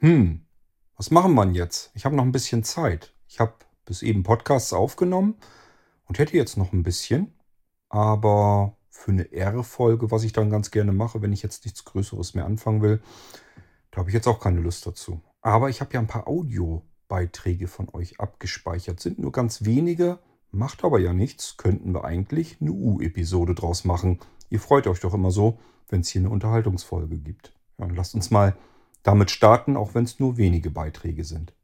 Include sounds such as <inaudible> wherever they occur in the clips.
Hm, was machen wir jetzt? Ich habe noch ein bisschen Zeit. Ich habe bis eben Podcasts aufgenommen und hätte jetzt noch ein bisschen. Aber für eine R-Folge, was ich dann ganz gerne mache, wenn ich jetzt nichts Größeres mehr anfangen will, da habe ich jetzt auch keine Lust dazu. Aber ich habe ja ein paar Audiobeiträge von euch abgespeichert. Sind nur ganz wenige, macht aber ja nichts. Könnten wir eigentlich eine U-Episode draus machen. Ihr freut euch doch immer so, wenn es hier eine Unterhaltungsfolge gibt. Ja, dann lasst uns mal damit starten, auch wenn es nur wenige Beiträge sind.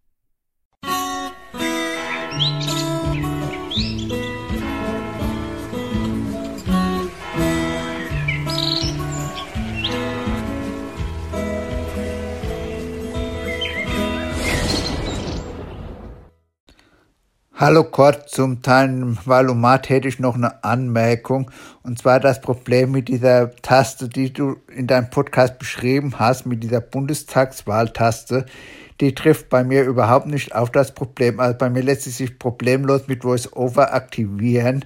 Hallo Kurt, zum Teil Valomat hätte ich noch eine Anmerkung. Und zwar das Problem mit dieser Taste, die du in deinem Podcast beschrieben hast, mit dieser Bundestagswahltaste. Die trifft bei mir überhaupt nicht auf das Problem. Also bei mir lässt sie sich problemlos mit VoiceOver aktivieren.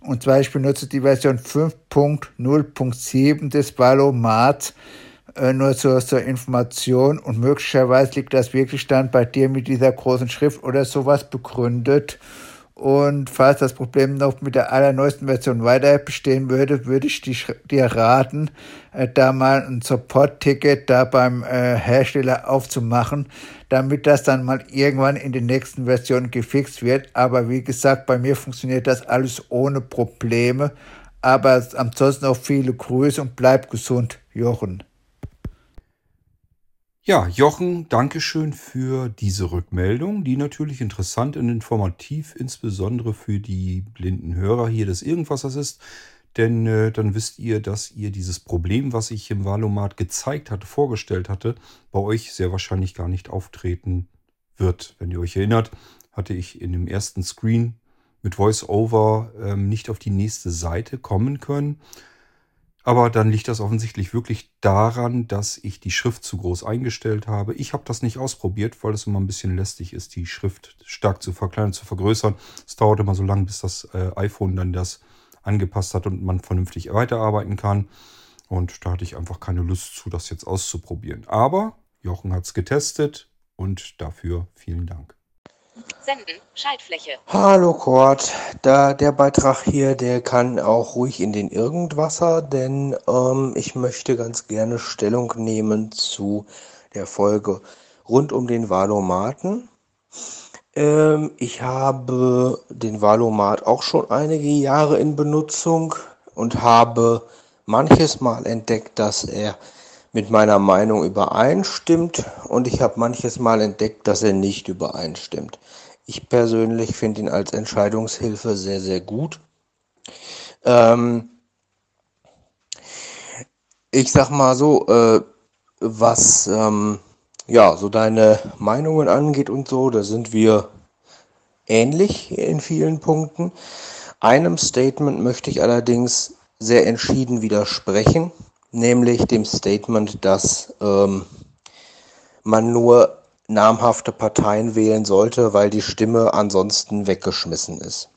Und zwar ich benutze die Version 5.0.7 des Valomats äh, nur zur, zur Information und möglicherweise liegt das wirklich dann bei dir mit dieser großen Schrift oder sowas begründet. Und falls das Problem noch mit der allerneuesten Version weiter bestehen würde, würde ich dir raten, äh, da mal ein Support-Ticket da beim äh, Hersteller aufzumachen, damit das dann mal irgendwann in den nächsten Versionen gefixt wird. Aber wie gesagt, bei mir funktioniert das alles ohne Probleme. Aber ansonsten auch viele Grüße und bleib gesund, Jochen. Ja, Jochen, Dankeschön für diese Rückmeldung, die natürlich interessant und informativ, insbesondere für die blinden Hörer hier des Irgendwassers ist. Denn äh, dann wisst ihr, dass ihr dieses Problem, was ich im Valomat gezeigt hatte, vorgestellt hatte, bei euch sehr wahrscheinlich gar nicht auftreten wird. Wenn ihr euch erinnert, hatte ich in dem ersten Screen mit VoiceOver ähm, nicht auf die nächste Seite kommen können. Aber dann liegt das offensichtlich wirklich daran, dass ich die Schrift zu groß eingestellt habe. Ich habe das nicht ausprobiert, weil es immer ein bisschen lästig ist, die Schrift stark zu verkleinern, zu vergrößern. Es dauert immer so lange, bis das äh, iPhone dann das angepasst hat und man vernünftig weiterarbeiten kann. Und da hatte ich einfach keine Lust zu, das jetzt auszuprobieren. Aber Jochen hat es getestet und dafür vielen Dank. Senden, Schaltfläche. Hallo Kurt, da der Beitrag hier, der kann auch ruhig in den Irgendwasser, denn ähm, ich möchte ganz gerne Stellung nehmen zu der Folge rund um den Valomaten. Ähm, ich habe den Valomat auch schon einige Jahre in Benutzung und habe manches Mal entdeckt, dass er mit meiner Meinung übereinstimmt und ich habe manches Mal entdeckt, dass er nicht übereinstimmt. Ich persönlich finde ihn als Entscheidungshilfe sehr, sehr gut. Ähm, ich sag mal so, äh, was ähm, ja so deine Meinungen angeht und so, da sind wir ähnlich in vielen Punkten. Einem Statement möchte ich allerdings sehr entschieden widersprechen nämlich dem Statement, dass ähm, man nur namhafte Parteien wählen sollte, weil die Stimme ansonsten weggeschmissen ist.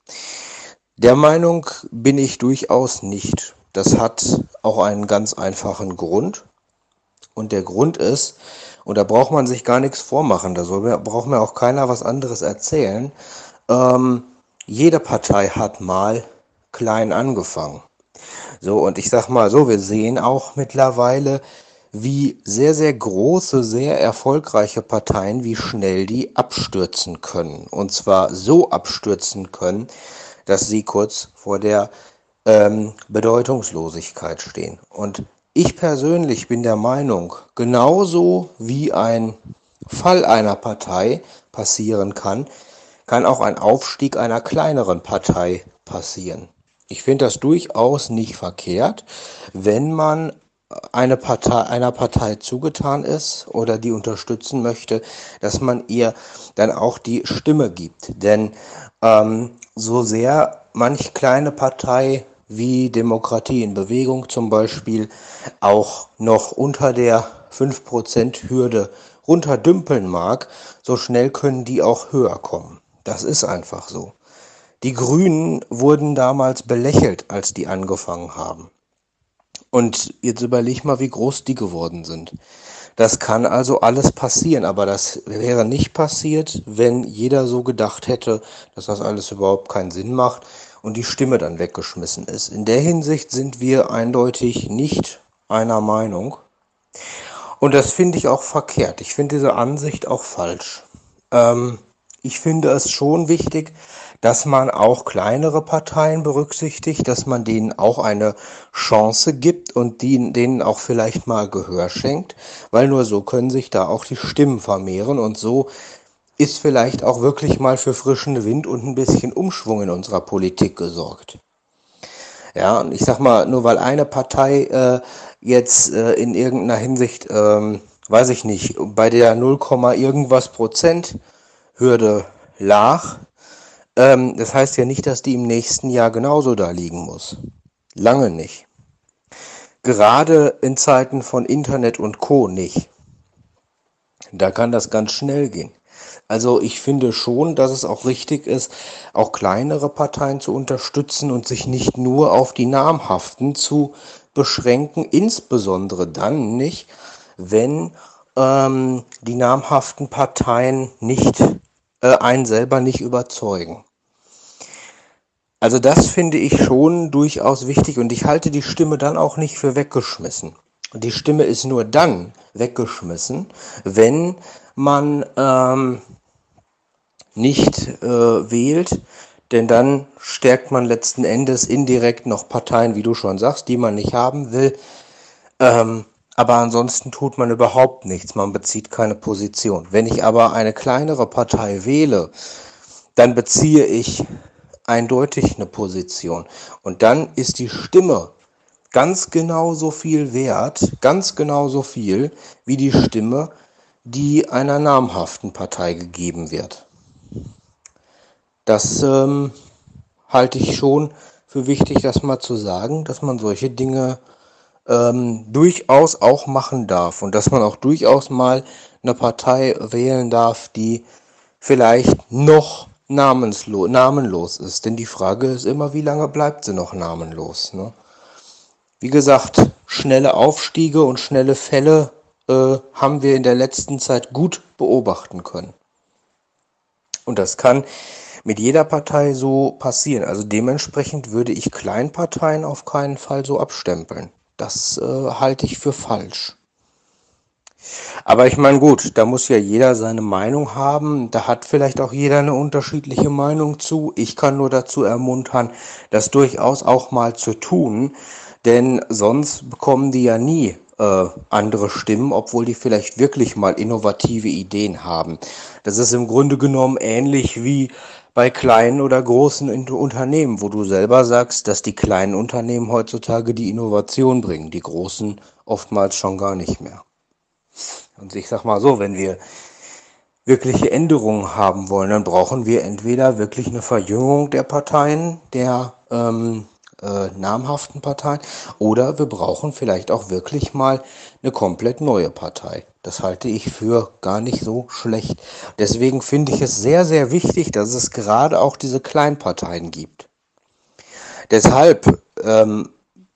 Der Meinung bin ich durchaus nicht. Das hat auch einen ganz einfachen Grund. Und der Grund ist, und da braucht man sich gar nichts vormachen, da soll, braucht mir auch keiner was anderes erzählen. Ähm, jede Partei hat mal klein angefangen. So, und ich sag mal so, wir sehen auch mittlerweile, wie sehr, sehr große, sehr erfolgreiche Parteien, wie schnell die abstürzen können. Und zwar so abstürzen können, dass sie kurz vor der ähm, Bedeutungslosigkeit stehen. Und ich persönlich bin der Meinung, genauso wie ein Fall einer Partei passieren kann, kann auch ein Aufstieg einer kleineren Partei passieren. Ich finde das durchaus nicht verkehrt, wenn man eine Partei, einer Partei zugetan ist oder die unterstützen möchte, dass man ihr dann auch die Stimme gibt. Denn ähm, so sehr manch kleine Partei wie Demokratie in Bewegung zum Beispiel auch noch unter der 5%-Hürde runterdümpeln mag, so schnell können die auch höher kommen. Das ist einfach so. Die Grünen wurden damals belächelt, als die angefangen haben. Und jetzt überleg mal, wie groß die geworden sind. Das kann also alles passieren, aber das wäre nicht passiert, wenn jeder so gedacht hätte, dass das alles überhaupt keinen Sinn macht und die Stimme dann weggeschmissen ist. In der Hinsicht sind wir eindeutig nicht einer Meinung. Und das finde ich auch verkehrt. Ich finde diese Ansicht auch falsch. Ähm, ich finde es schon wichtig, dass man auch kleinere Parteien berücksichtigt, dass man denen auch eine Chance gibt und die, denen auch vielleicht mal Gehör schenkt, weil nur so können sich da auch die Stimmen vermehren und so ist vielleicht auch wirklich mal für frischen Wind und ein bisschen Umschwung in unserer Politik gesorgt. Ja, und ich sag mal, nur weil eine Partei äh, jetzt äh, in irgendeiner Hinsicht, ähm, weiß ich nicht, bei der 0, irgendwas Prozent Hürde lag, ähm, das heißt ja nicht, dass die im nächsten Jahr genauso da liegen muss. Lange nicht. Gerade in Zeiten von Internet und Co. nicht. Da kann das ganz schnell gehen. Also ich finde schon, dass es auch richtig ist, auch kleinere Parteien zu unterstützen und sich nicht nur auf die namhaften zu beschränken, insbesondere dann nicht, wenn ähm, die namhaften Parteien nicht äh, einen selber nicht überzeugen. Also das finde ich schon durchaus wichtig und ich halte die Stimme dann auch nicht für weggeschmissen. Die Stimme ist nur dann weggeschmissen, wenn man ähm, nicht äh, wählt, denn dann stärkt man letzten Endes indirekt noch Parteien, wie du schon sagst, die man nicht haben will. Ähm, aber ansonsten tut man überhaupt nichts, man bezieht keine Position. Wenn ich aber eine kleinere Partei wähle, dann beziehe ich eindeutig eine Position. Und dann ist die Stimme ganz genauso viel wert, ganz genauso viel wie die Stimme, die einer namhaften Partei gegeben wird. Das ähm, halte ich schon für wichtig, das mal zu sagen, dass man solche Dinge ähm, durchaus auch machen darf und dass man auch durchaus mal eine Partei wählen darf, die vielleicht noch namenslo namenlos ist. Denn die Frage ist immer, wie lange bleibt sie noch namenlos? Ne? Wie gesagt, schnelle Aufstiege und schnelle Fälle äh, haben wir in der letzten Zeit gut beobachten können. Und das kann mit jeder Partei so passieren. Also dementsprechend würde ich Kleinparteien auf keinen Fall so abstempeln. Das äh, halte ich für falsch. Aber ich meine, gut, da muss ja jeder seine Meinung haben. Da hat vielleicht auch jeder eine unterschiedliche Meinung zu. Ich kann nur dazu ermuntern, das durchaus auch mal zu tun, denn sonst bekommen die ja nie äh, andere Stimmen, obwohl die vielleicht wirklich mal innovative Ideen haben. Das ist im Grunde genommen ähnlich wie bei kleinen oder großen Unternehmen, wo du selber sagst, dass die kleinen Unternehmen heutzutage die Innovation bringen, die großen oftmals schon gar nicht mehr. Und ich sag mal so, wenn wir wirkliche Änderungen haben wollen, dann brauchen wir entweder wirklich eine Verjüngung der Parteien, der ähm, äh, namhaften Parteien, oder wir brauchen vielleicht auch wirklich mal eine komplett neue Partei. Das halte ich für gar nicht so schlecht. Deswegen finde ich es sehr, sehr wichtig, dass es gerade auch diese Kleinparteien gibt. Deshalb ähm,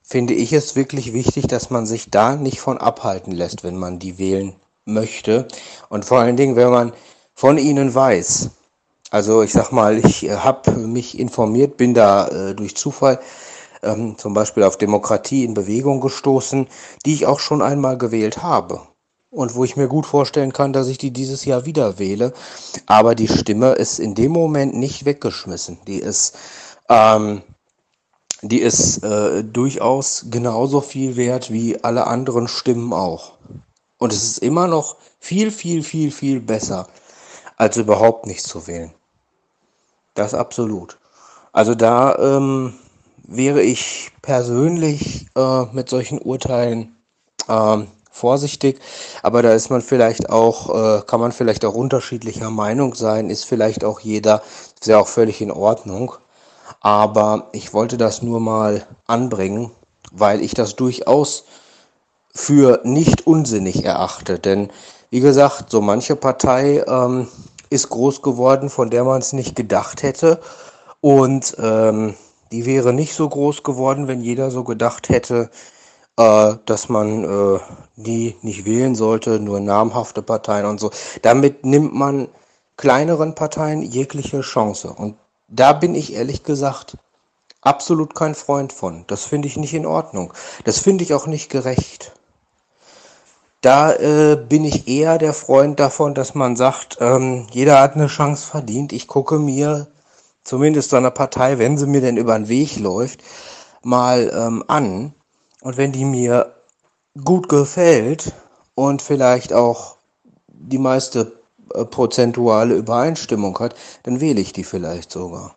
finde ich es wirklich wichtig, dass man sich da nicht von abhalten lässt, wenn man die wählen möchte. Und vor allen Dingen, wenn man von ihnen weiß. Also ich sag mal, ich habe mich informiert, bin da äh, durch Zufall ähm, zum Beispiel auf Demokratie in Bewegung gestoßen, die ich auch schon einmal gewählt habe und wo ich mir gut vorstellen kann, dass ich die dieses Jahr wieder wähle. Aber die Stimme ist in dem Moment nicht weggeschmissen. Die ist, ähm, die ist äh, durchaus genauso viel wert wie alle anderen Stimmen auch. Und es ist immer noch viel, viel, viel, viel besser, als überhaupt nicht zu wählen. Das absolut. Also da ähm, wäre ich persönlich äh, mit solchen Urteilen ähm, vorsichtig, aber da ist man vielleicht auch, äh, kann man vielleicht auch unterschiedlicher Meinung sein, ist vielleicht auch jeder, ist ja auch völlig in Ordnung. Aber ich wollte das nur mal anbringen, weil ich das durchaus für nicht unsinnig erachte. Denn wie gesagt, so manche Partei ähm, ist groß geworden, von der man es nicht gedacht hätte. Und ähm, die wäre nicht so groß geworden, wenn jeder so gedacht hätte, äh, dass man äh, die nicht wählen sollte, nur namhafte Parteien und so. Damit nimmt man kleineren Parteien jegliche Chance. Und da bin ich ehrlich gesagt absolut kein Freund von. Das finde ich nicht in Ordnung. Das finde ich auch nicht gerecht. Da äh, bin ich eher der Freund davon, dass man sagt, ähm, jeder hat eine Chance verdient. Ich gucke mir zumindest so eine Partei, wenn sie mir denn über den Weg läuft, mal ähm, an. Und wenn die mir gut gefällt und vielleicht auch die meiste äh, prozentuale Übereinstimmung hat, dann wähle ich die vielleicht sogar.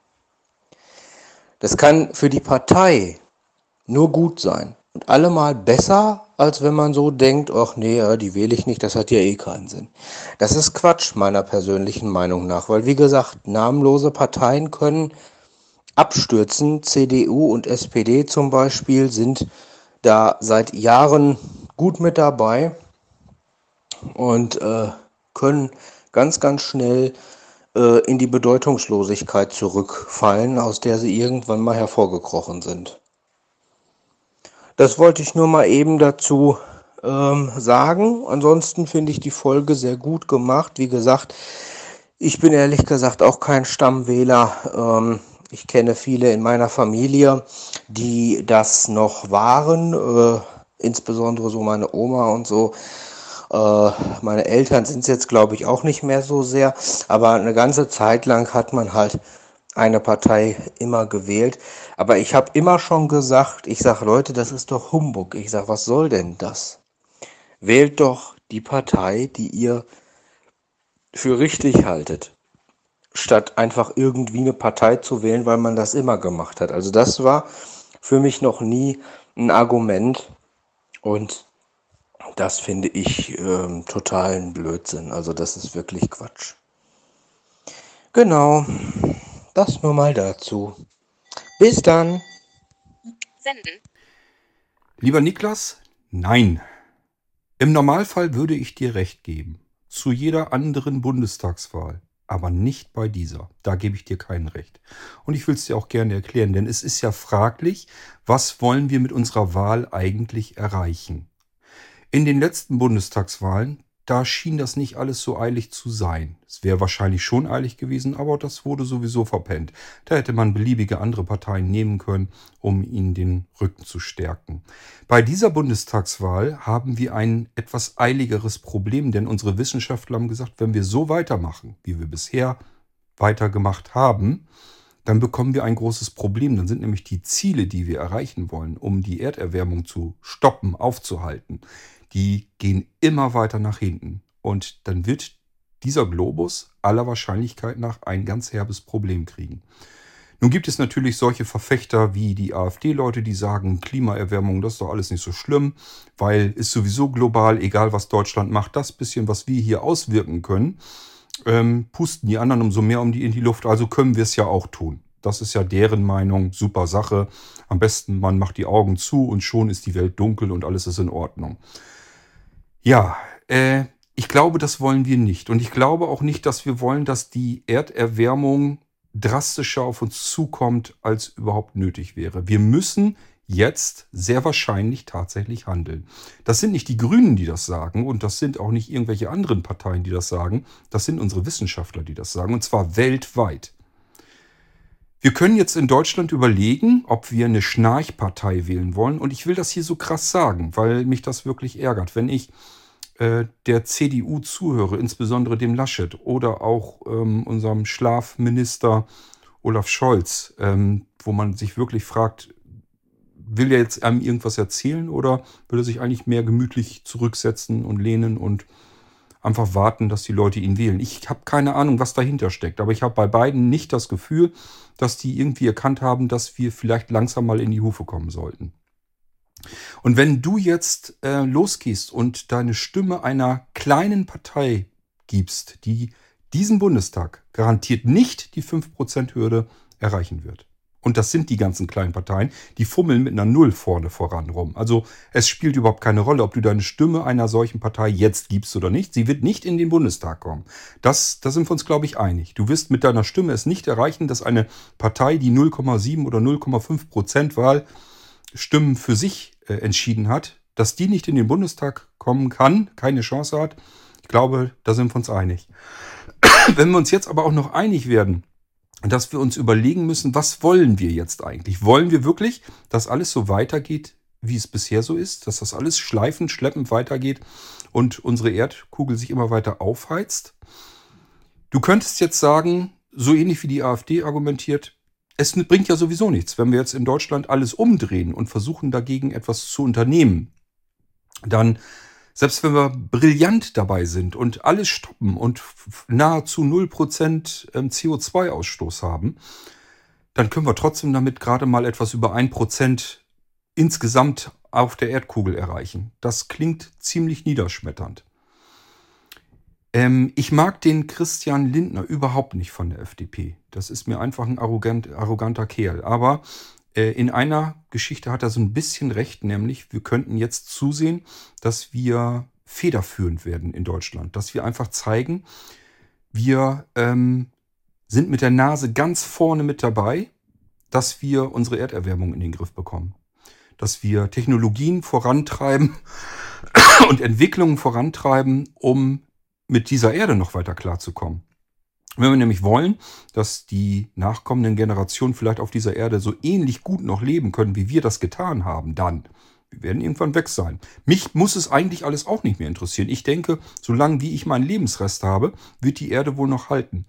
Das kann für die Partei nur gut sein allemal besser, als wenn man so denkt, ach nee, die wähle ich nicht, das hat ja eh keinen Sinn. Das ist Quatsch meiner persönlichen Meinung nach, weil wie gesagt, namenlose Parteien können abstürzen. CDU und SPD zum Beispiel sind da seit Jahren gut mit dabei und äh, können ganz, ganz schnell äh, in die Bedeutungslosigkeit zurückfallen, aus der sie irgendwann mal hervorgekrochen sind. Das wollte ich nur mal eben dazu ähm, sagen. Ansonsten finde ich die Folge sehr gut gemacht. Wie gesagt, ich bin ehrlich gesagt auch kein Stammwähler. Ähm, ich kenne viele in meiner Familie, die das noch waren, äh, insbesondere so meine Oma und so. Äh, meine Eltern sind es jetzt, glaube ich, auch nicht mehr so sehr, aber eine ganze Zeit lang hat man halt eine Partei immer gewählt. Aber ich habe immer schon gesagt, ich sage, Leute, das ist doch Humbug. Ich sage, was soll denn das? Wählt doch die Partei, die ihr für richtig haltet statt einfach irgendwie eine Partei zu wählen, weil man das immer gemacht hat. Also das war für mich noch nie ein Argument und das finde ich ähm, totalen Blödsinn. Also das ist wirklich Quatsch. Genau, das nur mal dazu. Bis dann. Senden. Lieber Niklas, nein. Im Normalfall würde ich dir recht geben. Zu jeder anderen Bundestagswahl aber nicht bei dieser. Da gebe ich dir kein Recht. Und ich will es dir auch gerne erklären, denn es ist ja fraglich, was wollen wir mit unserer Wahl eigentlich erreichen. In den letzten Bundestagswahlen, da schien das nicht alles so eilig zu sein. Es wäre wahrscheinlich schon eilig gewesen, aber das wurde sowieso verpennt. Da hätte man beliebige andere Parteien nehmen können, um ihnen den Rücken zu stärken. Bei dieser Bundestagswahl haben wir ein etwas eiligeres Problem, denn unsere Wissenschaftler haben gesagt, wenn wir so weitermachen, wie wir bisher weitergemacht haben, dann bekommen wir ein großes Problem. Dann sind nämlich die Ziele, die wir erreichen wollen, um die Erderwärmung zu stoppen, aufzuhalten, die gehen immer weiter nach hinten. Und dann wird dieser Globus aller Wahrscheinlichkeit nach ein ganz herbes Problem kriegen. Nun gibt es natürlich solche Verfechter wie die AfD-Leute, die sagen, Klimaerwärmung, das ist doch alles nicht so schlimm, weil ist sowieso global, egal was Deutschland macht, das bisschen, was wir hier auswirken können, ähm, pusten die anderen umso mehr um die in die Luft, also können wir es ja auch tun. Das ist ja deren Meinung, super Sache. Am besten, man macht die Augen zu und schon ist die Welt dunkel und alles ist in Ordnung. Ja, äh, ich glaube, das wollen wir nicht. Und ich glaube auch nicht, dass wir wollen, dass die Erderwärmung drastischer auf uns zukommt, als überhaupt nötig wäre. Wir müssen jetzt sehr wahrscheinlich tatsächlich handeln. Das sind nicht die Grünen, die das sagen und das sind auch nicht irgendwelche anderen Parteien, die das sagen. Das sind unsere Wissenschaftler, die das sagen und zwar weltweit. Wir können jetzt in Deutschland überlegen, ob wir eine Schnarchpartei wählen wollen. Und ich will das hier so krass sagen, weil mich das wirklich ärgert. Wenn ich äh, der CDU zuhöre, insbesondere dem Laschet oder auch ähm, unserem Schlafminister Olaf Scholz, ähm, wo man sich wirklich fragt, will er jetzt einem irgendwas erzählen oder will er sich eigentlich mehr gemütlich zurücksetzen und lehnen und einfach warten, dass die Leute ihn wählen. Ich habe keine Ahnung, was dahinter steckt, aber ich habe bei beiden nicht das Gefühl, dass die irgendwie erkannt haben, dass wir vielleicht langsam mal in die Hufe kommen sollten. Und wenn du jetzt äh, losgehst und deine Stimme einer kleinen Partei gibst, die diesen Bundestag garantiert nicht die 5%-Hürde erreichen wird, und das sind die ganzen kleinen Parteien, die fummeln mit einer Null vorne voran rum. Also es spielt überhaupt keine Rolle, ob du deine Stimme einer solchen Partei jetzt gibst oder nicht. Sie wird nicht in den Bundestag kommen. Das, da sind wir uns, glaube ich, einig. Du wirst mit deiner Stimme es nicht erreichen, dass eine Partei, die 0,7 oder 0,5 Prozent Wahlstimmen für sich äh, entschieden hat, dass die nicht in den Bundestag kommen kann, keine Chance hat. Ich glaube, da sind wir uns einig. <clears throat> Wenn wir uns jetzt aber auch noch einig werden, dass wir uns überlegen müssen, was wollen wir jetzt eigentlich? Wollen wir wirklich, dass alles so weitergeht, wie es bisher so ist, dass das alles schleifend, schleppend weitergeht und unsere Erdkugel sich immer weiter aufheizt? Du könntest jetzt sagen, so ähnlich wie die AfD argumentiert, es bringt ja sowieso nichts, wenn wir jetzt in Deutschland alles umdrehen und versuchen dagegen etwas zu unternehmen. Dann, selbst wenn wir brillant dabei sind und alles stoppen und nahezu 0% ähm, CO2-Ausstoß haben, dann können wir trotzdem damit gerade mal etwas über 1% insgesamt auf der Erdkugel erreichen. Das klingt ziemlich niederschmetternd. Ähm, ich mag den Christian Lindner überhaupt nicht von der FDP. Das ist mir einfach ein arrogant, arroganter Kerl. Aber in einer Geschichte hat er so ein bisschen recht, nämlich wir könnten jetzt zusehen, dass wir federführend werden in Deutschland. Dass wir einfach zeigen, wir ähm, sind mit der Nase ganz vorne mit dabei, dass wir unsere Erderwärmung in den Griff bekommen. Dass wir Technologien vorantreiben <coughs> und Entwicklungen vorantreiben, um mit dieser Erde noch weiter klarzukommen. Wenn wir nämlich wollen, dass die nachkommenden Generationen vielleicht auf dieser Erde so ähnlich gut noch leben können, wie wir das getan haben, dann, wir werden irgendwann weg sein. Mich muss es eigentlich alles auch nicht mehr interessieren. Ich denke, solange wie ich meinen Lebensrest habe, wird die Erde wohl noch halten.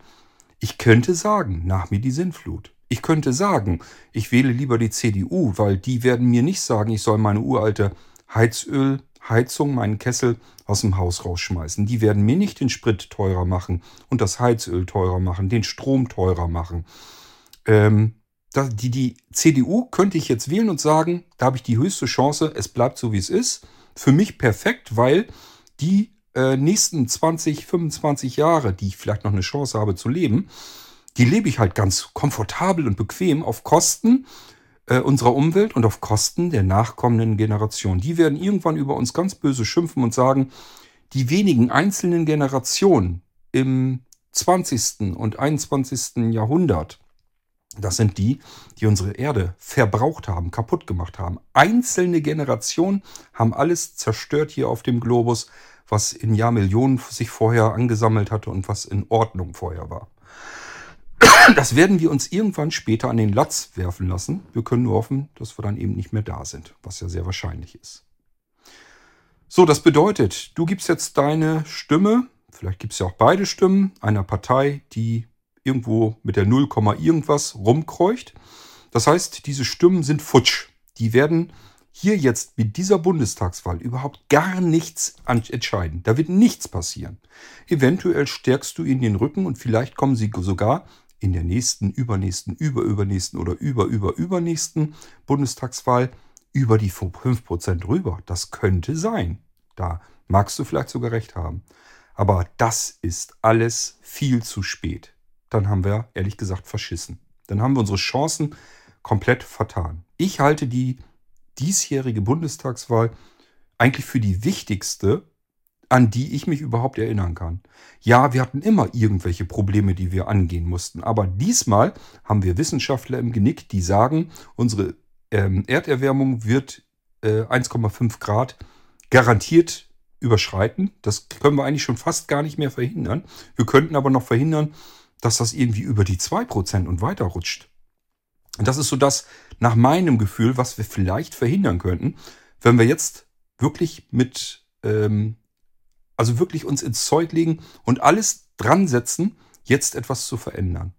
Ich könnte sagen, nach mir die Sinnflut. Ich könnte sagen, ich wähle lieber die CDU, weil die werden mir nicht sagen, ich soll meine uralte Heizöl Heizung, meinen Kessel aus dem Haus rausschmeißen. Die werden mir nicht den Sprit teurer machen und das Heizöl teurer machen, den Strom teurer machen. Ähm, die, die CDU könnte ich jetzt wählen und sagen, da habe ich die höchste Chance, es bleibt so, wie es ist. Für mich perfekt, weil die äh, nächsten 20, 25 Jahre, die ich vielleicht noch eine Chance habe zu leben, die lebe ich halt ganz komfortabel und bequem auf Kosten äh, unserer Umwelt und auf Kosten der nachkommenden Generation. Die werden irgendwann über uns ganz böse schimpfen und sagen, die wenigen einzelnen Generationen im 20. und 21. Jahrhundert, das sind die, die unsere Erde verbraucht haben, kaputt gemacht haben. Einzelne Generationen haben alles zerstört hier auf dem Globus, was in Jahrmillionen sich vorher angesammelt hatte und was in Ordnung vorher war. Das werden wir uns irgendwann später an den Latz werfen lassen. Wir können nur hoffen, dass wir dann eben nicht mehr da sind, was ja sehr wahrscheinlich ist. So, das bedeutet, du gibst jetzt deine Stimme, vielleicht gibt es ja auch beide Stimmen, einer Partei, die irgendwo mit der 0, irgendwas rumkreucht. Das heißt, diese Stimmen sind futsch. Die werden hier jetzt mit dieser Bundestagswahl überhaupt gar nichts entscheiden. Da wird nichts passieren. Eventuell stärkst du ihnen den Rücken und vielleicht kommen sie sogar in der nächsten, übernächsten, überübernächsten oder überüberübernächsten Bundestagswahl über die 5% rüber. Das könnte sein. Da magst du vielleicht sogar recht haben. Aber das ist alles viel zu spät. Dann haben wir ehrlich gesagt verschissen. Dann haben wir unsere Chancen komplett vertan. Ich halte die diesjährige Bundestagswahl eigentlich für die wichtigste an die ich mich überhaupt erinnern kann. Ja, wir hatten immer irgendwelche Probleme, die wir angehen mussten. Aber diesmal haben wir Wissenschaftler im Genick, die sagen, unsere ähm, Erderwärmung wird äh, 1,5 Grad garantiert überschreiten. Das können wir eigentlich schon fast gar nicht mehr verhindern. Wir könnten aber noch verhindern, dass das irgendwie über die 2% und weiter rutscht. Und das ist so das, nach meinem Gefühl, was wir vielleicht verhindern könnten, wenn wir jetzt wirklich mit ähm, also wirklich uns ins Zeug legen und alles dran setzen, jetzt etwas zu verändern.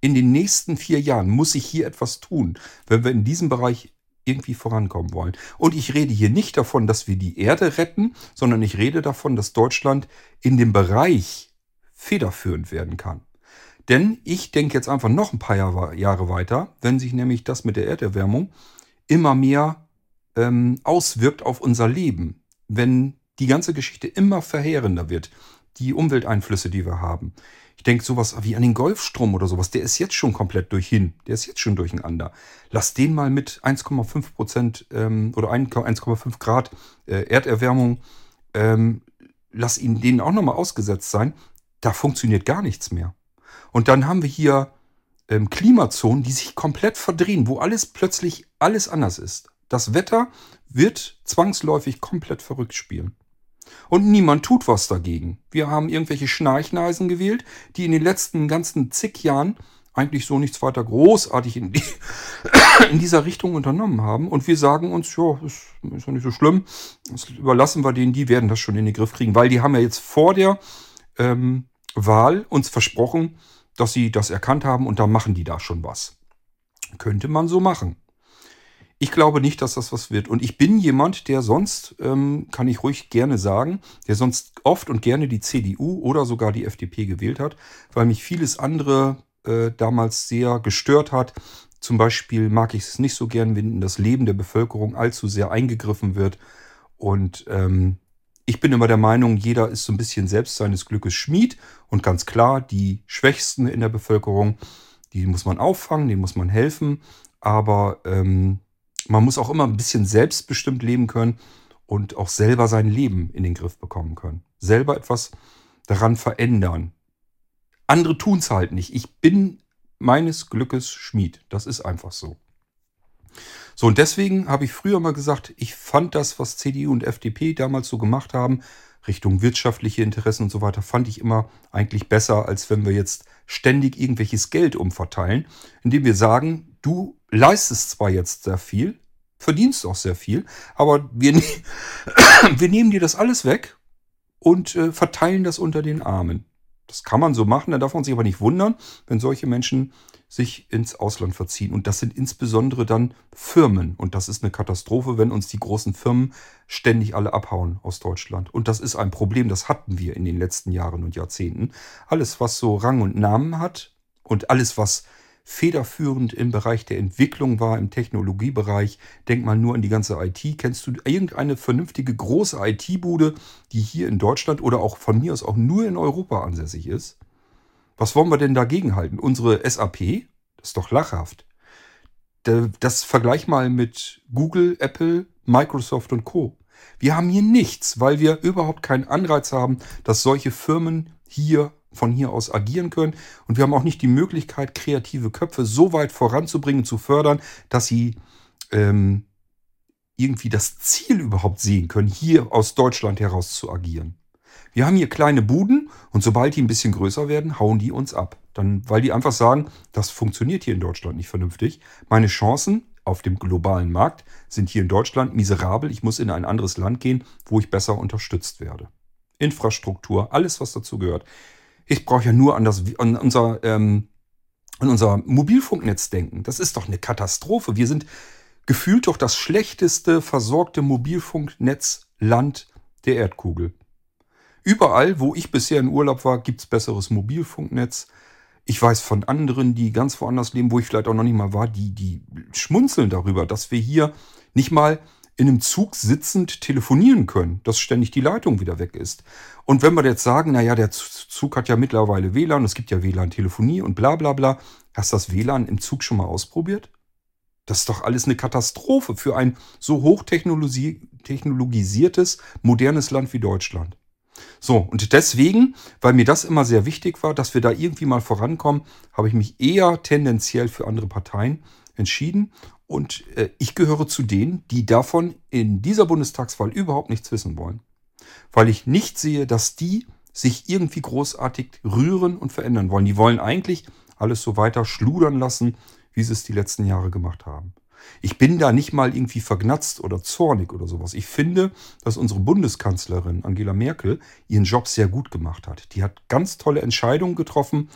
In den nächsten vier Jahren muss sich hier etwas tun, wenn wir in diesem Bereich irgendwie vorankommen wollen. Und ich rede hier nicht davon, dass wir die Erde retten, sondern ich rede davon, dass Deutschland in dem Bereich federführend werden kann. Denn ich denke jetzt einfach noch ein paar Jahre weiter, wenn sich nämlich das mit der Erderwärmung immer mehr ähm, auswirkt auf unser Leben. Wenn die ganze Geschichte immer verheerender wird. Die Umwelteinflüsse, die wir haben. Ich denke sowas wie an den Golfstrom oder sowas, der ist jetzt schon komplett durchhin. Der ist jetzt schon durcheinander. Lass den mal mit 1,5 Prozent ähm, oder 1,5 Grad äh, Erderwärmung, ähm, lass ihn denen auch nochmal ausgesetzt sein. Da funktioniert gar nichts mehr. Und dann haben wir hier ähm, Klimazonen, die sich komplett verdrehen, wo alles plötzlich alles anders ist. Das Wetter wird zwangsläufig komplett verrückt spielen. Und niemand tut was dagegen. Wir haben irgendwelche Schnarchneisen gewählt, die in den letzten ganzen zig Jahren eigentlich so nichts weiter großartig in, die, <coughs> in dieser Richtung unternommen haben. Und wir sagen uns, ja, ist, ist ja nicht so schlimm. Das überlassen wir denen, die werden das schon in den Griff kriegen. Weil die haben ja jetzt vor der ähm, Wahl uns versprochen, dass sie das erkannt haben und da machen die da schon was. Könnte man so machen. Ich glaube nicht, dass das was wird. Und ich bin jemand, der sonst, ähm, kann ich ruhig gerne sagen, der sonst oft und gerne die CDU oder sogar die FDP gewählt hat, weil mich vieles andere äh, damals sehr gestört hat. Zum Beispiel mag ich es nicht so gern, wenn in das Leben der Bevölkerung allzu sehr eingegriffen wird. Und ähm, ich bin immer der Meinung, jeder ist so ein bisschen selbst seines Glückes Schmied. Und ganz klar, die Schwächsten in der Bevölkerung, die muss man auffangen, denen muss man helfen. Aber ähm, man muss auch immer ein bisschen selbstbestimmt leben können und auch selber sein Leben in den Griff bekommen können. Selber etwas daran verändern. Andere tun es halt nicht. Ich bin meines Glückes Schmied. Das ist einfach so. So, und deswegen habe ich früher mal gesagt, ich fand das, was CDU und FDP damals so gemacht haben, Richtung wirtschaftliche Interessen und so weiter, fand ich immer eigentlich besser, als wenn wir jetzt ständig irgendwelches Geld umverteilen, indem wir sagen, du leistest zwar jetzt sehr viel, verdienst auch sehr viel, aber wir, ne <coughs> wir nehmen dir das alles weg und äh, verteilen das unter den Armen. Das kann man so machen, da darf man sich aber nicht wundern, wenn solche Menschen sich ins Ausland verziehen. Und das sind insbesondere dann Firmen. Und das ist eine Katastrophe, wenn uns die großen Firmen ständig alle abhauen aus Deutschland. Und das ist ein Problem, das hatten wir in den letzten Jahren und Jahrzehnten. Alles, was so Rang und Namen hat und alles, was federführend im Bereich der Entwicklung war, im Technologiebereich. Denk mal nur an die ganze IT. Kennst du irgendeine vernünftige große IT-Bude, die hier in Deutschland oder auch von mir aus auch nur in Europa ansässig ist? Was wollen wir denn dagegen halten? Unsere SAP? Das ist doch lachhaft. Das vergleich mal mit Google, Apple, Microsoft und Co. Wir haben hier nichts, weil wir überhaupt keinen Anreiz haben, dass solche Firmen hier von hier aus agieren können. Und wir haben auch nicht die Möglichkeit, kreative Köpfe so weit voranzubringen, zu fördern, dass sie ähm, irgendwie das Ziel überhaupt sehen können, hier aus Deutschland heraus zu agieren. Wir haben hier kleine Buden und sobald die ein bisschen größer werden, hauen die uns ab. Dann, weil die einfach sagen, das funktioniert hier in Deutschland nicht vernünftig. Meine Chancen auf dem globalen Markt sind hier in Deutschland miserabel. Ich muss in ein anderes Land gehen, wo ich besser unterstützt werde. Infrastruktur, alles was dazu gehört. Ich brauche ja nur an, das, an, unser, ähm, an unser Mobilfunknetz denken. Das ist doch eine Katastrophe. Wir sind gefühlt doch das schlechteste versorgte Mobilfunknetzland der Erdkugel. Überall, wo ich bisher in Urlaub war, gibt es besseres Mobilfunknetz. Ich weiß von anderen, die ganz woanders leben, wo ich vielleicht auch noch nicht mal war, die, die schmunzeln darüber, dass wir hier nicht mal in einem Zug sitzend telefonieren können, dass ständig die Leitung wieder weg ist. Und wenn wir jetzt sagen, naja, der Zug hat ja mittlerweile WLAN, es gibt ja WLAN-Telefonie und bla bla bla, hast du das WLAN im Zug schon mal ausprobiert? Das ist doch alles eine Katastrophe für ein so hochtechnologisiertes, modernes Land wie Deutschland. So, und deswegen, weil mir das immer sehr wichtig war, dass wir da irgendwie mal vorankommen, habe ich mich eher tendenziell für andere Parteien entschieden und äh, ich gehöre zu denen, die davon in dieser Bundestagswahl überhaupt nichts wissen wollen. Weil ich nicht sehe, dass die sich irgendwie großartig rühren und verändern wollen. Die wollen eigentlich alles so weiter schludern lassen, wie sie es die letzten Jahre gemacht haben. Ich bin da nicht mal irgendwie vergnatzt oder zornig oder sowas. Ich finde, dass unsere Bundeskanzlerin Angela Merkel ihren Job sehr gut gemacht hat. Die hat ganz tolle Entscheidungen getroffen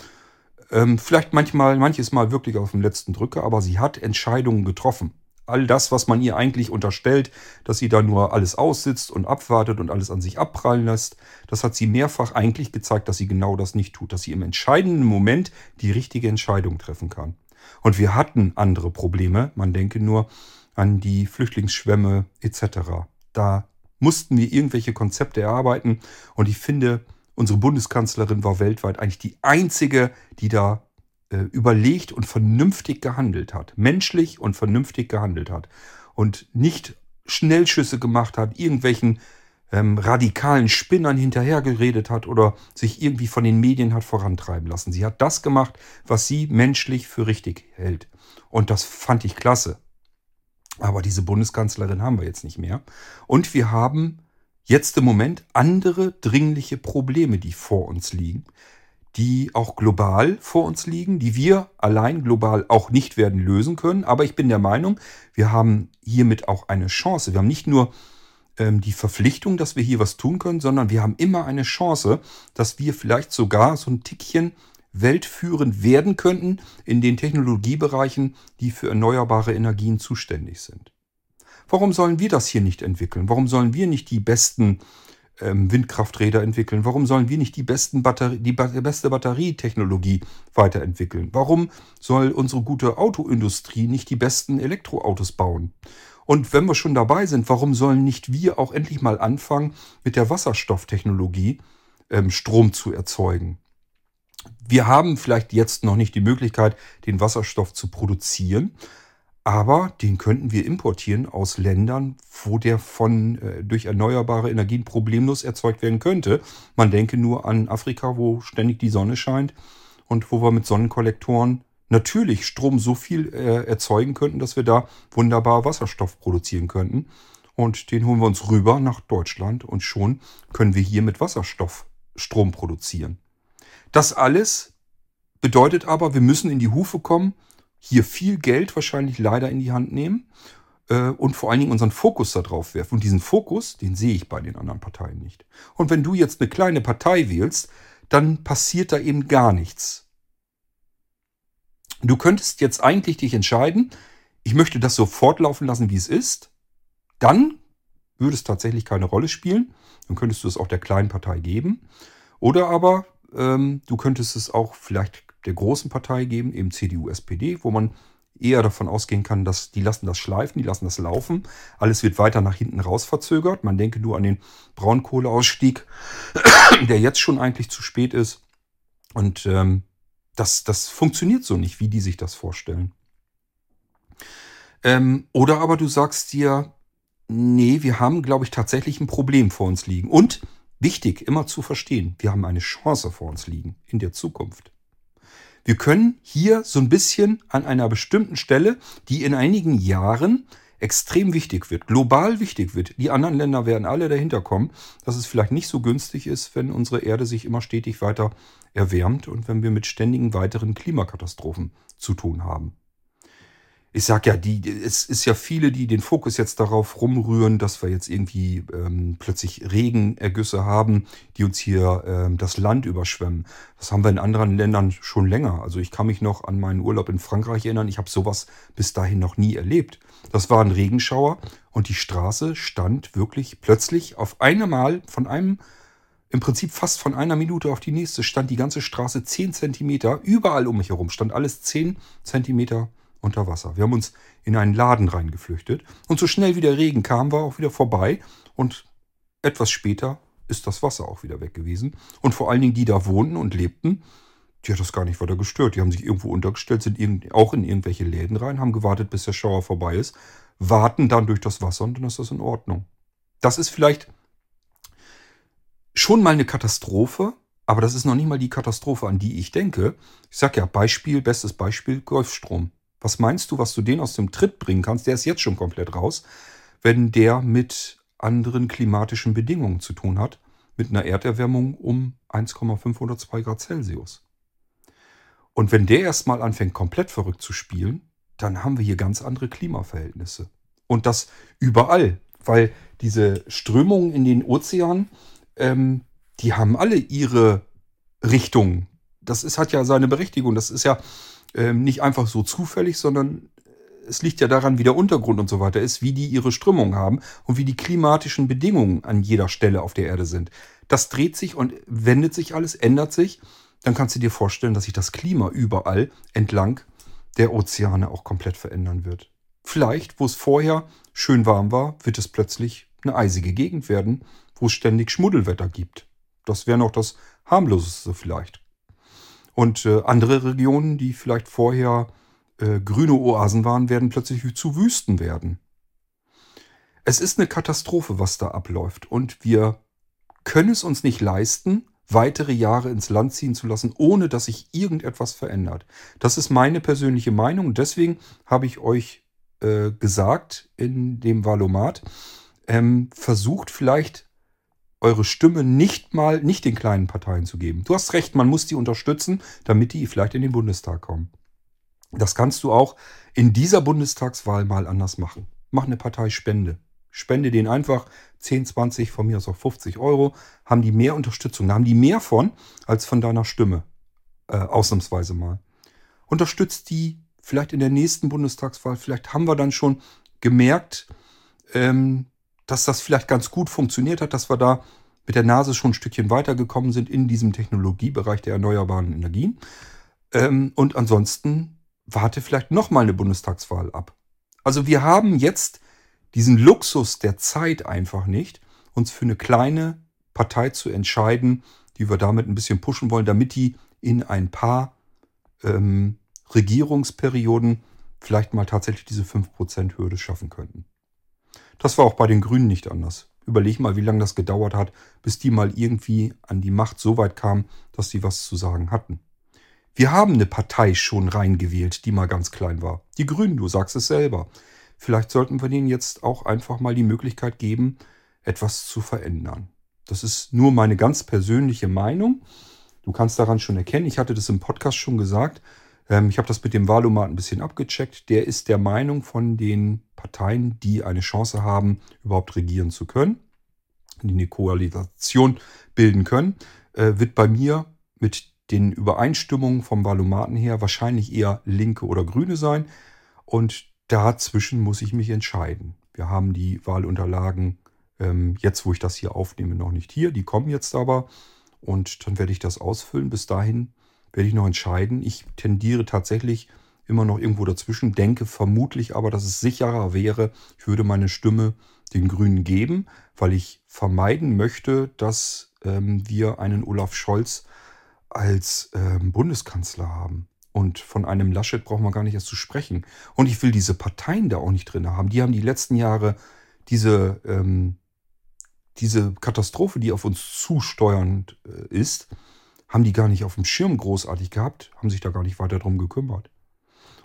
ähm, vielleicht manchmal, manches Mal wirklich auf dem letzten Drücker, aber sie hat Entscheidungen getroffen. All das, was man ihr eigentlich unterstellt, dass sie da nur alles aussitzt und abwartet und alles an sich abprallen lässt, das hat sie mehrfach eigentlich gezeigt, dass sie genau das nicht tut, dass sie im entscheidenden Moment die richtige Entscheidung treffen kann. Und wir hatten andere Probleme, man denke nur an die Flüchtlingsschwämme etc. Da mussten wir irgendwelche Konzepte erarbeiten und ich finde, unsere Bundeskanzlerin war weltweit eigentlich die einzige, die da äh, überlegt und vernünftig gehandelt hat. Menschlich und vernünftig gehandelt hat. Und nicht Schnellschüsse gemacht hat, irgendwelchen ähm, radikalen Spinnern hinterhergeredet hat oder sich irgendwie von den Medien hat vorantreiben lassen. Sie hat das gemacht, was sie menschlich für richtig hält. Und das fand ich klasse. Aber diese Bundeskanzlerin haben wir jetzt nicht mehr. Und wir haben jetzt im Moment andere dringliche Probleme, die vor uns liegen, die auch global vor uns liegen, die wir allein global auch nicht werden lösen können. Aber ich bin der Meinung, wir haben hiermit auch eine Chance. Wir haben nicht nur ähm, die Verpflichtung, dass wir hier was tun können, sondern wir haben immer eine Chance, dass wir vielleicht sogar so ein Tickchen weltführend werden könnten in den Technologiebereichen, die für erneuerbare Energien zuständig sind. Warum sollen wir das hier nicht entwickeln? Warum sollen wir nicht die besten ähm, Windkrafträder entwickeln? Warum sollen wir nicht die, besten Batterie, die beste Batterietechnologie weiterentwickeln? Warum soll unsere gute Autoindustrie nicht die besten Elektroautos bauen? Und wenn wir schon dabei sind, warum sollen nicht wir auch endlich mal anfangen, mit der Wasserstofftechnologie ähm, Strom zu erzeugen? Wir haben vielleicht jetzt noch nicht die Möglichkeit, den Wasserstoff zu produzieren, aber den könnten wir importieren aus Ländern, wo der von äh, durch erneuerbare Energien problemlos erzeugt werden könnte. Man denke nur an Afrika, wo ständig die Sonne scheint und wo wir mit Sonnenkollektoren natürlich Strom so viel äh, erzeugen könnten, dass wir da wunderbar Wasserstoff produzieren könnten. Und den holen wir uns rüber nach Deutschland und schon können wir hier mit Wasserstoff Strom produzieren. Das alles bedeutet aber, wir müssen in die Hufe kommen hier viel Geld wahrscheinlich leider in die Hand nehmen äh, und vor allen Dingen unseren Fokus darauf werfen. Und diesen Fokus, den sehe ich bei den anderen Parteien nicht. Und wenn du jetzt eine kleine Partei wählst, dann passiert da eben gar nichts. Du könntest jetzt eigentlich dich entscheiden, ich möchte das so fortlaufen lassen, wie es ist. Dann würde es tatsächlich keine Rolle spielen. Dann könntest du es auch der kleinen Partei geben. Oder aber ähm, du könntest es auch vielleicht der großen Partei geben, eben CDU, SPD, wo man eher davon ausgehen kann, dass die lassen das schleifen, die lassen das laufen. Alles wird weiter nach hinten raus verzögert. Man denke nur an den Braunkohleausstieg, <coughs> der jetzt schon eigentlich zu spät ist. Und ähm, das, das funktioniert so nicht, wie die sich das vorstellen. Ähm, oder aber du sagst dir, nee, wir haben, glaube ich, tatsächlich ein Problem vor uns liegen. Und wichtig, immer zu verstehen, wir haben eine Chance vor uns liegen in der Zukunft. Wir können hier so ein bisschen an einer bestimmten Stelle, die in einigen Jahren extrem wichtig wird, global wichtig wird. Die anderen Länder werden alle dahinter kommen, dass es vielleicht nicht so günstig ist, wenn unsere Erde sich immer stetig weiter erwärmt und wenn wir mit ständigen weiteren Klimakatastrophen zu tun haben ich sag ja, die, es ist ja viele, die den Fokus jetzt darauf rumrühren, dass wir jetzt irgendwie ähm, plötzlich Regenergüsse haben, die uns hier ähm, das Land überschwemmen. Das haben wir in anderen Ländern schon länger. Also ich kann mich noch an meinen Urlaub in Frankreich erinnern. Ich habe sowas bis dahin noch nie erlebt. Das war ein Regenschauer und die Straße stand wirklich plötzlich auf einmal von einem im Prinzip fast von einer Minute auf die nächste stand die ganze Straße 10 Zentimeter, überall um mich herum stand alles 10 Zentimeter unter Wasser. Wir haben uns in einen Laden reingeflüchtet und so schnell wie der Regen kam, war auch wieder vorbei und etwas später ist das Wasser auch wieder weg gewesen. Und vor allen Dingen die da wohnten und lebten, die hat das gar nicht weiter gestört. Die haben sich irgendwo untergestellt, sind auch in irgendwelche Läden rein, haben gewartet, bis der Schauer vorbei ist, warten dann durch das Wasser und dann ist das in Ordnung. Das ist vielleicht schon mal eine Katastrophe, aber das ist noch nicht mal die Katastrophe, an die ich denke. Ich sage ja, Beispiel, bestes Beispiel, Golfstrom. Was meinst du, was du den aus dem Tritt bringen kannst? Der ist jetzt schon komplett raus, wenn der mit anderen klimatischen Bedingungen zu tun hat, mit einer Erderwärmung um 1,5 oder 2 Grad Celsius. Und wenn der erstmal anfängt, komplett verrückt zu spielen, dann haben wir hier ganz andere Klimaverhältnisse. Und das überall, weil diese Strömungen in den Ozeanen, ähm, die haben alle ihre Richtungen. Das ist, hat ja seine Berechtigung. Das ist ja ähm, nicht einfach so zufällig, sondern es liegt ja daran, wie der Untergrund und so weiter ist, wie die ihre Strömung haben und wie die klimatischen Bedingungen an jeder Stelle auf der Erde sind. Das dreht sich und wendet sich alles, ändert sich. Dann kannst du dir vorstellen, dass sich das Klima überall entlang der Ozeane auch komplett verändern wird. Vielleicht, wo es vorher schön warm war, wird es plötzlich eine eisige Gegend werden, wo es ständig Schmuddelwetter gibt. Das wäre noch das harmloseste vielleicht. Und äh, andere Regionen, die vielleicht vorher äh, grüne Oasen waren, werden plötzlich zu Wüsten werden. Es ist eine Katastrophe, was da abläuft. Und wir können es uns nicht leisten, weitere Jahre ins Land ziehen zu lassen, ohne dass sich irgendetwas verändert. Das ist meine persönliche Meinung. Deswegen habe ich euch äh, gesagt in dem Valomat, ähm, versucht vielleicht eure Stimme nicht mal, nicht den kleinen Parteien zu geben. Du hast recht, man muss die unterstützen, damit die vielleicht in den Bundestag kommen. Das kannst du auch in dieser Bundestagswahl mal anders machen. Mach eine Parteispende. Spende denen einfach 10, 20, von mir aus auch 50 Euro. Haben die mehr Unterstützung. Da haben die mehr von als von deiner Stimme. Äh, ausnahmsweise mal. Unterstützt die vielleicht in der nächsten Bundestagswahl. Vielleicht haben wir dann schon gemerkt, ähm, dass das vielleicht ganz gut funktioniert hat, dass wir da mit der Nase schon ein Stückchen weitergekommen sind in diesem Technologiebereich der erneuerbaren Energien. Ähm, und ansonsten warte vielleicht nochmal eine Bundestagswahl ab. Also wir haben jetzt diesen Luxus der Zeit einfach nicht, uns für eine kleine Partei zu entscheiden, die wir damit ein bisschen pushen wollen, damit die in ein paar ähm, Regierungsperioden vielleicht mal tatsächlich diese 5%-Hürde schaffen könnten. Das war auch bei den Grünen nicht anders. Überleg mal, wie lange das gedauert hat, bis die mal irgendwie an die Macht so weit kamen, dass sie was zu sagen hatten. Wir haben eine Partei schon reingewählt, die mal ganz klein war. Die Grünen, du sagst es selber. Vielleicht sollten wir denen jetzt auch einfach mal die Möglichkeit geben, etwas zu verändern. Das ist nur meine ganz persönliche Meinung. Du kannst daran schon erkennen, ich hatte das im Podcast schon gesagt, ähm, ich habe das mit dem Wahlomat ein bisschen abgecheckt. Der ist der Meinung von den Parteien, die eine Chance haben, überhaupt regieren zu können, die eine Koalition bilden können, äh, wird bei mir mit den Übereinstimmungen vom Wahlomaten her wahrscheinlich eher Linke oder Grüne sein. Und dazwischen muss ich mich entscheiden. Wir haben die Wahlunterlagen ähm, jetzt, wo ich das hier aufnehme, noch nicht hier. Die kommen jetzt aber und dann werde ich das ausfüllen. Bis dahin werde ich noch entscheiden. Ich tendiere tatsächlich immer noch irgendwo dazwischen, denke vermutlich aber, dass es sicherer wäre, ich würde meine Stimme den Grünen geben, weil ich vermeiden möchte, dass ähm, wir einen Olaf Scholz als ähm, Bundeskanzler haben. Und von einem Laschet braucht man gar nicht erst zu sprechen. Und ich will diese Parteien da auch nicht drin haben. Die haben die letzten Jahre diese, ähm, diese Katastrophe, die auf uns zusteuernd äh, ist, haben die gar nicht auf dem Schirm großartig gehabt, haben sich da gar nicht weiter drum gekümmert.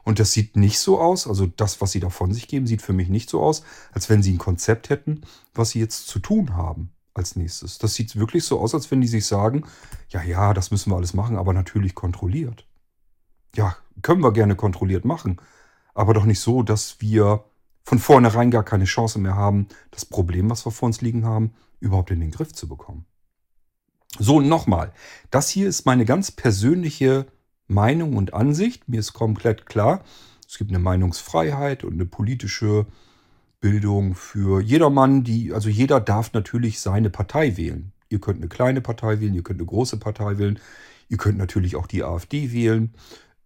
Und das sieht nicht so aus, also das, was sie da von sich geben, sieht für mich nicht so aus, als wenn sie ein Konzept hätten, was sie jetzt zu tun haben als nächstes. Das sieht wirklich so aus, als wenn die sich sagen, ja, ja, das müssen wir alles machen, aber natürlich kontrolliert. Ja, können wir gerne kontrolliert machen, aber doch nicht so, dass wir von vornherein gar keine Chance mehr haben, das Problem, was wir vor uns liegen haben, überhaupt in den Griff zu bekommen. So, nochmal. Das hier ist meine ganz persönliche Meinung und Ansicht. Mir ist komplett klar, es gibt eine Meinungsfreiheit und eine politische Bildung für jedermann, die, also jeder darf natürlich seine Partei wählen. Ihr könnt eine kleine Partei wählen, ihr könnt eine große Partei wählen, ihr könnt natürlich auch die AfD wählen.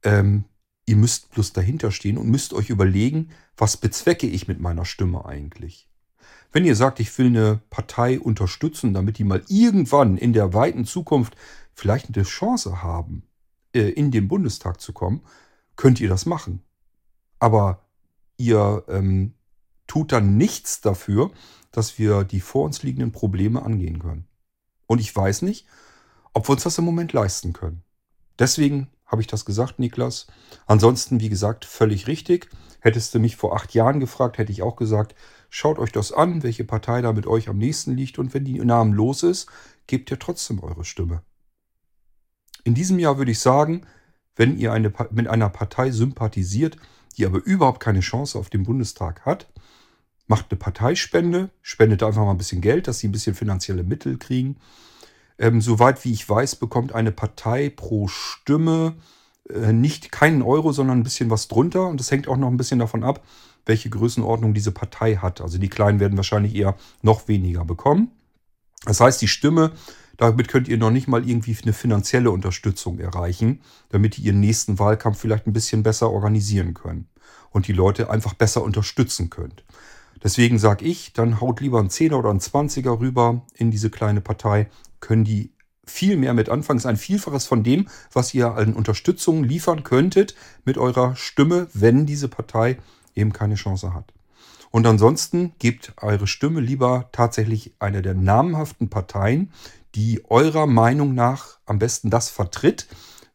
Ähm, ihr müsst bloß dahinter stehen und müsst euch überlegen, was bezwecke ich mit meiner Stimme eigentlich? Wenn ihr sagt, ich will eine Partei unterstützen, damit die mal irgendwann in der weiten Zukunft vielleicht eine Chance haben, äh, in den Bundestag zu kommen, könnt ihr das machen. Aber ihr ähm, tut dann nichts dafür, dass wir die vor uns liegenden Probleme angehen können. Und ich weiß nicht, ob wir uns das im Moment leisten können. Deswegen habe ich das gesagt, Niklas. Ansonsten, wie gesagt, völlig richtig. Hättest du mich vor acht Jahren gefragt, hätte ich auch gesagt, Schaut euch das an, welche Partei da mit euch am nächsten liegt und wenn die Namen los ist, gebt ihr trotzdem eure Stimme. In diesem Jahr würde ich sagen, wenn ihr eine, mit einer Partei sympathisiert, die aber überhaupt keine Chance auf den Bundestag hat, macht eine Parteispende, spendet einfach mal ein bisschen Geld, dass sie ein bisschen finanzielle Mittel kriegen. Ähm, soweit wie ich weiß, bekommt eine Partei pro Stimme nicht keinen Euro, sondern ein bisschen was drunter. Und das hängt auch noch ein bisschen davon ab, welche Größenordnung diese Partei hat. Also die Kleinen werden wahrscheinlich eher noch weniger bekommen. Das heißt, die Stimme, damit könnt ihr noch nicht mal irgendwie eine finanzielle Unterstützung erreichen, damit ihr ihren nächsten Wahlkampf vielleicht ein bisschen besser organisieren könnt und die Leute einfach besser unterstützen könnt. Deswegen sage ich, dann haut lieber ein Zehner oder ein Zwanziger rüber in diese kleine Partei, können die viel mehr mit anfangen. Ist ein Vielfaches von dem, was ihr an Unterstützung liefern könntet mit eurer Stimme, wenn diese Partei eben keine Chance hat. Und ansonsten gebt eure Stimme lieber tatsächlich einer der namhaften Parteien, die eurer Meinung nach am besten das vertritt,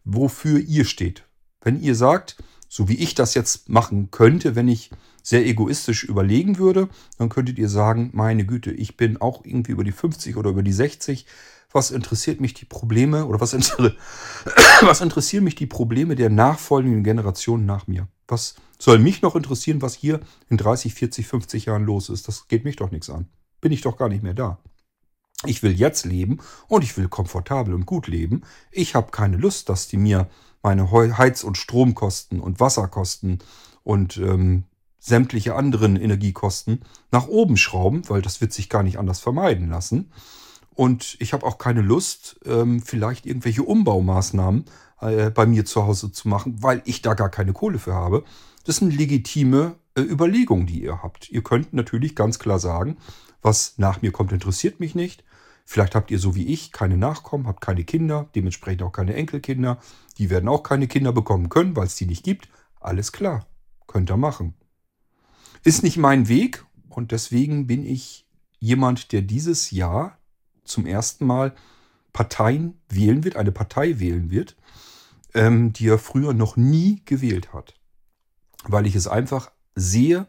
wofür ihr steht. Wenn ihr sagt, So wie ich das jetzt machen könnte, wenn ich sehr egoistisch überlegen würde, dann könntet ihr sagen, meine Güte, ich bin auch irgendwie über die 50 oder über die 60. Was interessiert mich die Probleme oder was, inter <coughs> was interessieren mich die Probleme der nachfolgenden Generationen nach mir? Was soll mich noch interessieren, was hier in 30, 40, 50 Jahren los ist? Das geht mich doch nichts an. Bin ich doch gar nicht mehr da. Ich will jetzt leben und ich will komfortabel und gut leben. Ich habe keine Lust, dass die mir meine Heiz- und Stromkosten und Wasserkosten und ähm, sämtliche anderen Energiekosten nach oben schrauben, weil das wird sich gar nicht anders vermeiden lassen. Und ich habe auch keine Lust, ähm, vielleicht irgendwelche Umbaumaßnahmen äh, bei mir zu Hause zu machen, weil ich da gar keine Kohle für habe. Das sind legitime äh, Überlegungen, die ihr habt. Ihr könnt natürlich ganz klar sagen, was nach mir kommt, interessiert mich nicht. Vielleicht habt ihr so wie ich keine Nachkommen, habt keine Kinder, dementsprechend auch keine Enkelkinder. Die werden auch keine Kinder bekommen können, weil es die nicht gibt. Alles klar, könnt ihr machen. Ist nicht mein Weg und deswegen bin ich jemand, der dieses Jahr zum ersten Mal Parteien wählen wird, eine Partei wählen wird, ähm, die er früher noch nie gewählt hat. Weil ich es einfach sehe,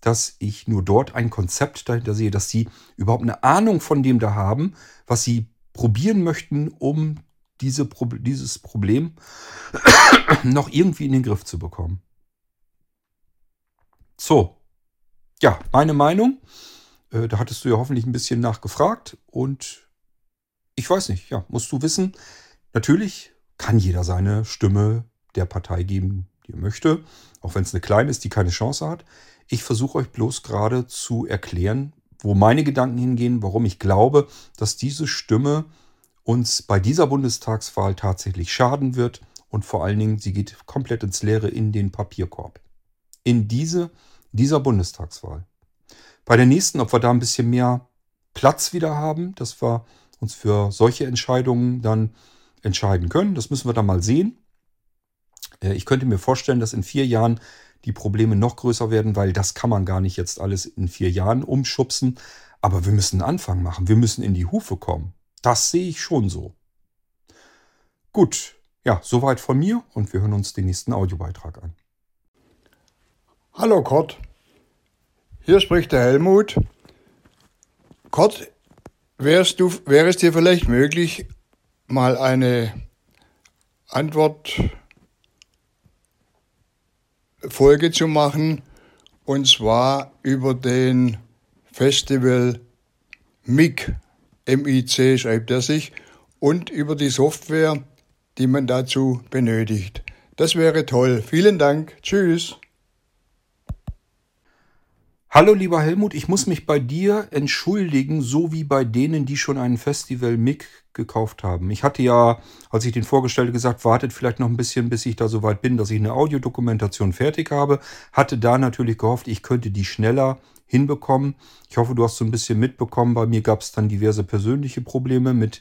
dass ich nur dort ein Konzept dahinter sehe, dass sie überhaupt eine Ahnung von dem da haben, was sie probieren möchten, um diese, dieses Problem <coughs> noch irgendwie in den Griff zu bekommen. So, ja, meine Meinung. Äh, da hattest du ja hoffentlich ein bisschen nachgefragt und ich weiß nicht, ja, musst du wissen, natürlich kann jeder seine Stimme der Partei geben, die er möchte, auch wenn es eine kleine ist, die keine Chance hat. Ich versuche euch bloß gerade zu erklären, wo meine Gedanken hingehen, warum ich glaube, dass diese Stimme uns bei dieser Bundestagswahl tatsächlich schaden wird und vor allen Dingen, sie geht komplett ins Leere in den Papierkorb. In diese, dieser Bundestagswahl. Bei der nächsten, ob wir da ein bisschen mehr Platz wieder haben, dass wir uns für solche Entscheidungen dann entscheiden können, das müssen wir dann mal sehen. Äh, ich könnte mir vorstellen, dass in vier Jahren die Probleme noch größer werden, weil das kann man gar nicht jetzt alles in vier Jahren umschubsen. Aber wir müssen einen Anfang machen. Wir müssen in die Hufe kommen. Das sehe ich schon so. Gut, ja, soweit von mir und wir hören uns den nächsten Audiobeitrag an. Hallo Kurt, hier spricht der Helmut. Kurt, wärst du, wäre es dir vielleicht möglich, mal eine Antwort Folge zu machen, und zwar über den Festival MIG, MIC schreibt er sich, und über die Software, die man dazu benötigt. Das wäre toll. Vielen Dank. Tschüss. Hallo lieber Helmut, ich muss mich bei dir entschuldigen, so wie bei denen, die schon einen Festival MIG gekauft haben. Ich hatte ja, als ich den vorgestellt gesagt, wartet vielleicht noch ein bisschen, bis ich da so weit bin, dass ich eine Audiodokumentation fertig habe. Hatte da natürlich gehofft, ich könnte die schneller hinbekommen. Ich hoffe, du hast so ein bisschen mitbekommen. Bei mir gab es dann diverse persönliche Probleme mit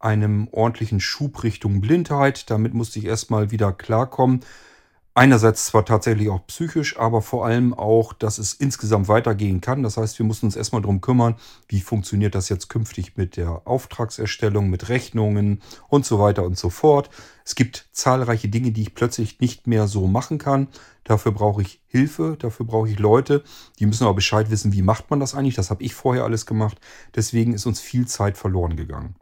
einem ordentlichen Schub Richtung Blindheit. Damit musste ich erstmal wieder klarkommen. Einerseits zwar tatsächlich auch psychisch, aber vor allem auch, dass es insgesamt weitergehen kann. Das heißt, wir mussten uns erstmal darum kümmern, wie funktioniert das jetzt künftig mit der Auftragserstellung, mit Rechnungen und so weiter und so fort. Es gibt zahlreiche Dinge, die ich plötzlich nicht mehr so machen kann. Dafür brauche ich Hilfe, dafür brauche ich Leute, die müssen aber Bescheid wissen, wie macht man das eigentlich. Das habe ich vorher alles gemacht. Deswegen ist uns viel Zeit verloren gegangen.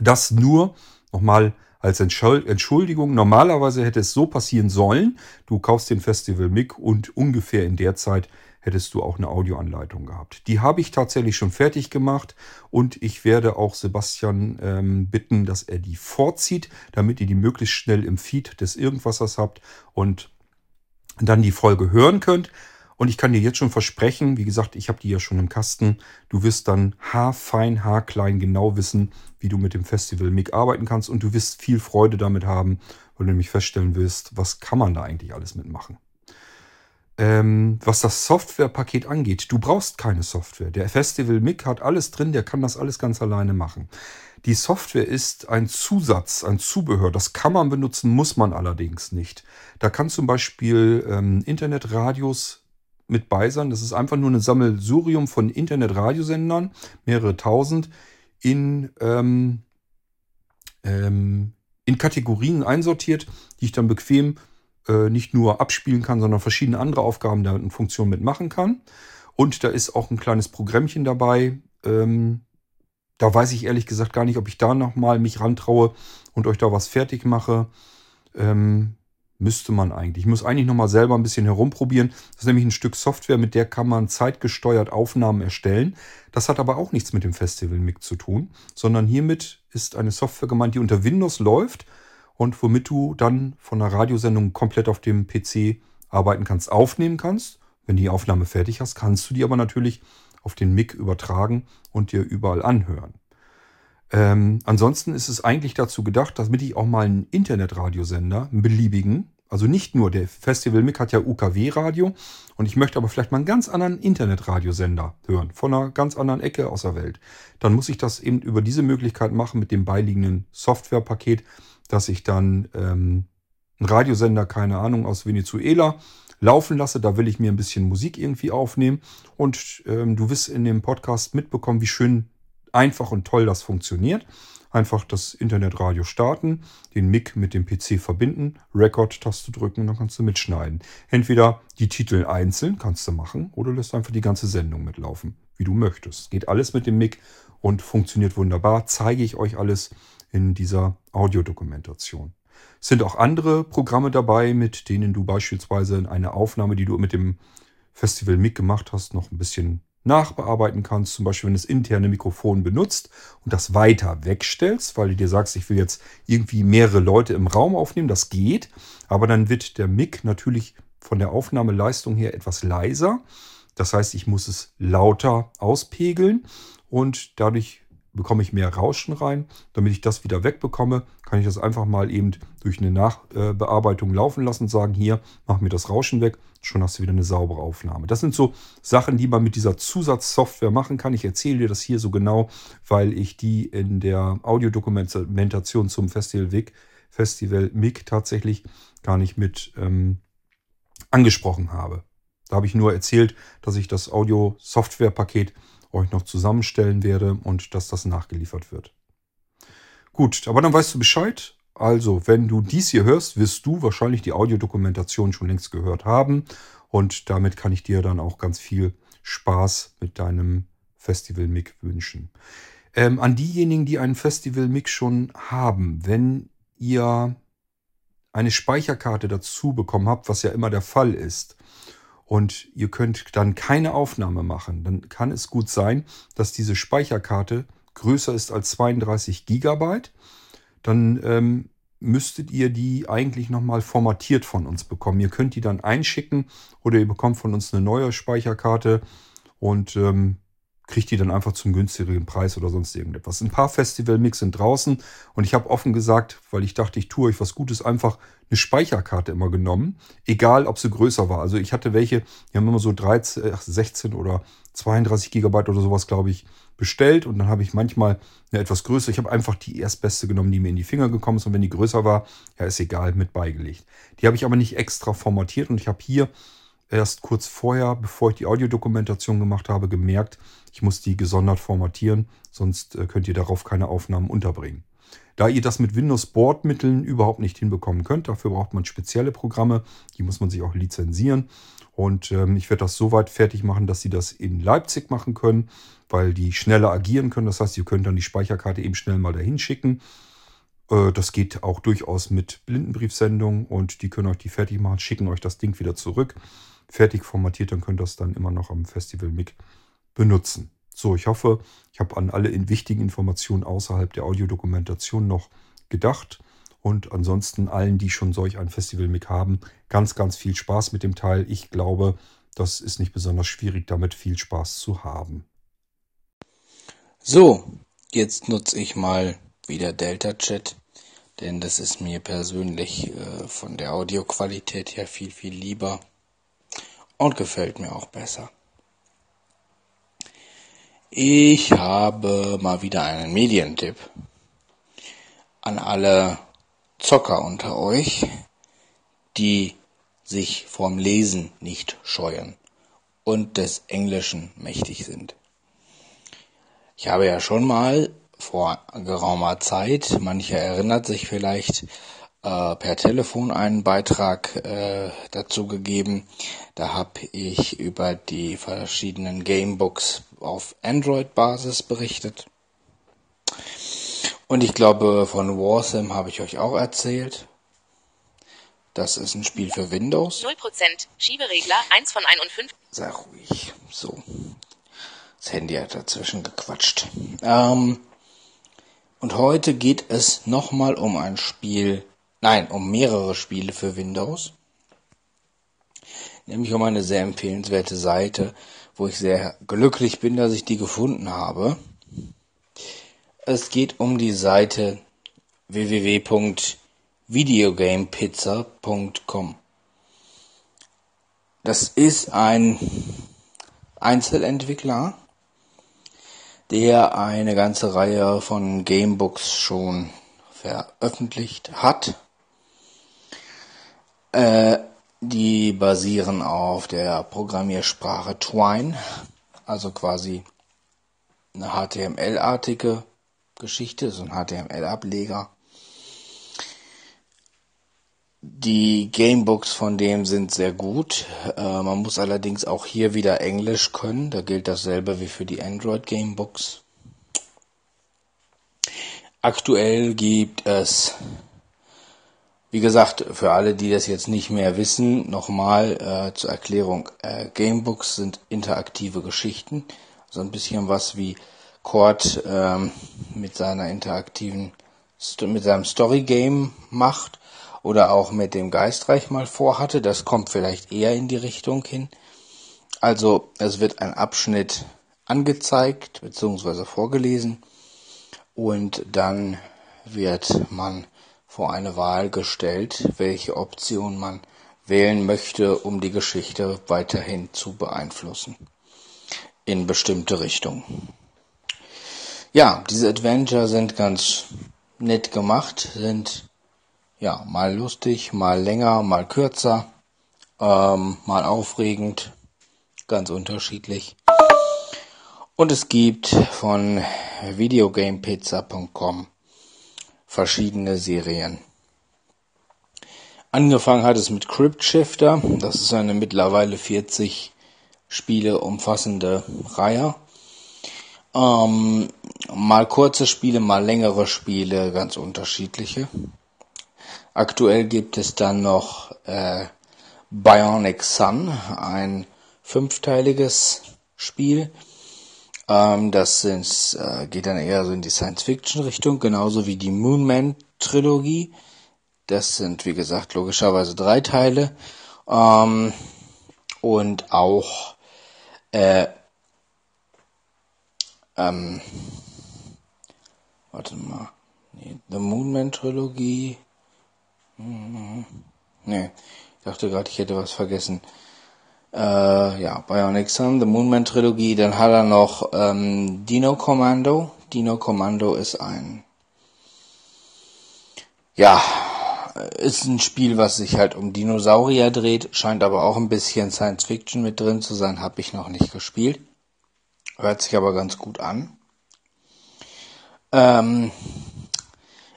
Das nur nochmal als Entschuldigung. Normalerweise hätte es so passieren sollen. Du kaufst den Festival MIG und ungefähr in der Zeit hättest du auch eine Audioanleitung gehabt. Die habe ich tatsächlich schon fertig gemacht und ich werde auch Sebastian ähm, bitten, dass er die vorzieht, damit ihr die möglichst schnell im Feed des Irgendwassers habt und dann die Folge hören könnt. Und ich kann dir jetzt schon versprechen, wie gesagt, ich habe die ja schon im Kasten, du wirst dann haarfein, haarklein genau wissen, wie du mit dem Festival MIG arbeiten kannst und du wirst viel Freude damit haben, weil du nämlich feststellen wirst, was kann man da eigentlich alles mitmachen. Ähm, was das Softwarepaket angeht, du brauchst keine Software. Der Festival MIG hat alles drin, der kann das alles ganz alleine machen. Die Software ist ein Zusatz, ein Zubehör. Das kann man benutzen, muss man allerdings nicht. Da kann zum Beispiel ähm, Internetradios mit bei sein. Das ist einfach nur ein Sammelsurium von Internetradiosendern, mehrere tausend, in, ähm, ähm, in Kategorien einsortiert, die ich dann bequem äh, nicht nur abspielen kann, sondern verschiedene andere Aufgaben da und Funktionen mitmachen kann. Und da ist auch ein kleines Programmchen dabei. Ähm, da weiß ich ehrlich gesagt gar nicht, ob ich da nochmal mich rantraue und euch da was fertig mache. Ähm, müsste man eigentlich. Ich muss eigentlich nochmal selber ein bisschen herumprobieren. Das ist nämlich ein Stück Software, mit der kann man zeitgesteuert Aufnahmen erstellen. Das hat aber auch nichts mit dem Festival MIG zu tun, sondern hiermit ist eine Software gemeint, die unter Windows läuft und womit du dann von einer Radiosendung komplett auf dem PC arbeiten kannst, aufnehmen kannst. Wenn die Aufnahme fertig hast, kannst du die aber natürlich auf den MIG übertragen und dir überall anhören. Ähm, ansonsten ist es eigentlich dazu gedacht, damit ich auch mal einen Internetradiosender, einen beliebigen, also nicht nur der Festival MIG hat ja UKW-Radio und ich möchte aber vielleicht mal einen ganz anderen Internetradiosender hören, von einer ganz anderen Ecke aus der Welt. Dann muss ich das eben über diese Möglichkeit machen mit dem beiliegenden Softwarepaket, dass ich dann ähm, einen Radiosender, keine Ahnung, aus Venezuela laufen lasse. Da will ich mir ein bisschen Musik irgendwie aufnehmen. Und ähm, du wirst in dem Podcast mitbekommen, wie schön einfach und toll das funktioniert. Einfach das Internetradio starten, den Mic mit dem PC verbinden, Record-Taste drücken und dann kannst du mitschneiden. Entweder die Titel einzeln kannst du machen oder lässt einfach die ganze Sendung mitlaufen, wie du möchtest. Geht alles mit dem Mic und funktioniert wunderbar. Zeige ich euch alles in dieser Audiodokumentation. Es sind auch andere Programme dabei, mit denen du beispielsweise eine Aufnahme, die du mit dem Festival Mic gemacht hast, noch ein bisschen nachbearbeiten kannst. Zum Beispiel, wenn du das interne Mikrofon benutzt und das weiter wegstellst, weil du dir sagst, ich will jetzt irgendwie mehrere Leute im Raum aufnehmen. Das geht, aber dann wird der Mic natürlich von der Aufnahmeleistung her etwas leiser. Das heißt, ich muss es lauter auspegeln und dadurch bekomme ich mehr Rauschen rein. Damit ich das wieder wegbekomme, kann ich das einfach mal eben durch eine Nachbearbeitung laufen lassen und sagen, hier, mach mir das Rauschen weg. Schon hast du wieder eine saubere Aufnahme. Das sind so Sachen, die man mit dieser Zusatzsoftware machen kann. Ich erzähle dir das hier so genau, weil ich die in der Audiodokumentation zum Festival WIG, Festival MIG tatsächlich gar nicht mit ähm, angesprochen habe. Da habe ich nur erzählt, dass ich das Audio-Software-Paket euch noch zusammenstellen werde und dass das nachgeliefert wird. Gut, aber dann weißt du Bescheid. Also, wenn du dies hier hörst, wirst du wahrscheinlich die Audiodokumentation schon längst gehört haben. Und damit kann ich dir dann auch ganz viel Spaß mit deinem Festival-Mic wünschen. Ähm, an diejenigen, die einen Festival-Mic schon haben, wenn ihr eine Speicherkarte dazu bekommen habt, was ja immer der Fall ist, und ihr könnt dann keine Aufnahme machen, dann kann es gut sein, dass diese Speicherkarte größer ist als 32 Gigabyte. Dann ähm, müsstet ihr die eigentlich nochmal formatiert von uns bekommen. Ihr könnt die dann einschicken oder ihr bekommt von uns eine neue Speicherkarte und ähm, kriegt die dann einfach zum günstigeren Preis oder sonst irgendetwas. Ein paar Festival-Mix sind draußen und ich habe offen gesagt, weil ich dachte, ich tue euch was Gutes, einfach eine Speicherkarte immer genommen, egal ob sie größer war. Also ich hatte welche, die haben immer so 13, 16 oder 32 Gigabyte oder sowas, glaube ich, bestellt und dann habe ich manchmal eine etwas größere. Ich habe einfach die erstbeste genommen, die mir in die Finger gekommen ist und wenn die größer war, ja ist egal, mit beigelegt. Die habe ich aber nicht extra formatiert und ich habe hier erst kurz vorher, bevor ich die Audiodokumentation gemacht habe, gemerkt, ich muss die gesondert formatieren, sonst äh, könnt ihr darauf keine Aufnahmen unterbringen. Da ihr das mit Windows-Bordmitteln überhaupt nicht hinbekommen könnt, dafür braucht man spezielle Programme, die muss man sich auch lizenzieren. Und ähm, ich werde das so weit fertig machen, dass sie das in Leipzig machen können, weil die schneller agieren können. Das heißt, ihr könnt dann die Speicherkarte eben schnell mal dahin schicken. Äh, das geht auch durchaus mit Blindenbriefsendung und die können euch die fertig machen, schicken euch das Ding wieder zurück fertig formatiert, dann könnt ihr das dann immer noch am Festival MIG benutzen. So, ich hoffe, ich habe an alle wichtigen Informationen außerhalb der Audiodokumentation noch gedacht. Und ansonsten allen, die schon solch ein Festival MIG haben, ganz, ganz viel Spaß mit dem Teil. Ich glaube, das ist nicht besonders schwierig, damit viel Spaß zu haben. So, jetzt nutze ich mal wieder Delta Chat, denn das ist mir persönlich äh, von der Audioqualität her viel, viel lieber und gefällt mir auch besser. Ich habe mal wieder einen Medientipp an alle Zocker unter euch, die sich vom Lesen nicht scheuen und des Englischen mächtig sind. Ich habe ja schon mal vor geraumer Zeit, mancher erinnert sich vielleicht, per Telefon einen Beitrag äh, dazu gegeben. Da habe ich über die verschiedenen Gamebooks auf Android-Basis berichtet. Und ich glaube, von Warsam habe ich euch auch erzählt. Das ist ein Spiel für Windows. 0%. Schieberegler 1 von 51. Sei ruhig. So. Das Handy hat dazwischen gequatscht. Ähm, und heute geht es nochmal um ein Spiel, nein, um mehrere Spiele für Windows. Nämlich um eine sehr empfehlenswerte Seite, wo ich sehr glücklich bin, dass ich die gefunden habe. Es geht um die Seite www.videogamepizza.com. Das ist ein Einzelentwickler, der eine ganze Reihe von Gamebooks schon veröffentlicht hat. Äh, die basieren auf der Programmiersprache Twine, also quasi eine HTML-artige Geschichte, so ein HTML-Ableger. Die Gamebooks von dem sind sehr gut. Äh, man muss allerdings auch hier wieder Englisch können. Da gilt dasselbe wie für die Android Gamebooks. Aktuell gibt es, wie gesagt, für alle, die das jetzt nicht mehr wissen, nochmal äh, zur Erklärung. Äh, Gamebooks sind interaktive Geschichten. So ein bisschen was wie Cord ähm, mit seiner interaktiven, mit seinem Story Game macht oder auch mit dem Geistreich mal vorhatte. Das kommt vielleicht eher in die Richtung hin. Also es wird ein Abschnitt angezeigt bzw. vorgelesen und dann wird man vor eine Wahl gestellt, welche Option man wählen möchte, um die Geschichte weiterhin zu beeinflussen in bestimmte Richtungen. Ja, diese Adventure sind ganz nett gemacht, sind ja mal lustig, mal länger, mal kürzer, ähm, mal aufregend, ganz unterschiedlich. Und es gibt von videogamepizza.com verschiedene Serien. Angefangen hat es mit Crypt Shifter, das ist eine mittlerweile 40 Spiele umfassende Reihe. Ähm, mal kurze Spiele, mal längere Spiele, ganz unterschiedliche. Aktuell gibt es dann noch äh, Bionic Sun, ein fünfteiliges Spiel. Ähm, das sind, äh, geht dann eher so in die Science-Fiction-Richtung, genauso wie die Moonman-Trilogie. Das sind, wie gesagt, logischerweise drei Teile. Ähm, und auch äh, ähm, warte mal. Nee, The Moonman Trilogie. Mhm. Nee, ich dachte gerade, ich hätte was vergessen. Äh, ja, Bionic Sun, The Moonman Trilogie. Dann hat er noch ähm, Dino Commando. Dino Commando ist ein ja, ist ein Spiel, was sich halt um Dinosaurier dreht, scheint aber auch ein bisschen Science Fiction mit drin zu sein, habe ich noch nicht gespielt. Hört sich aber ganz gut an. Ähm,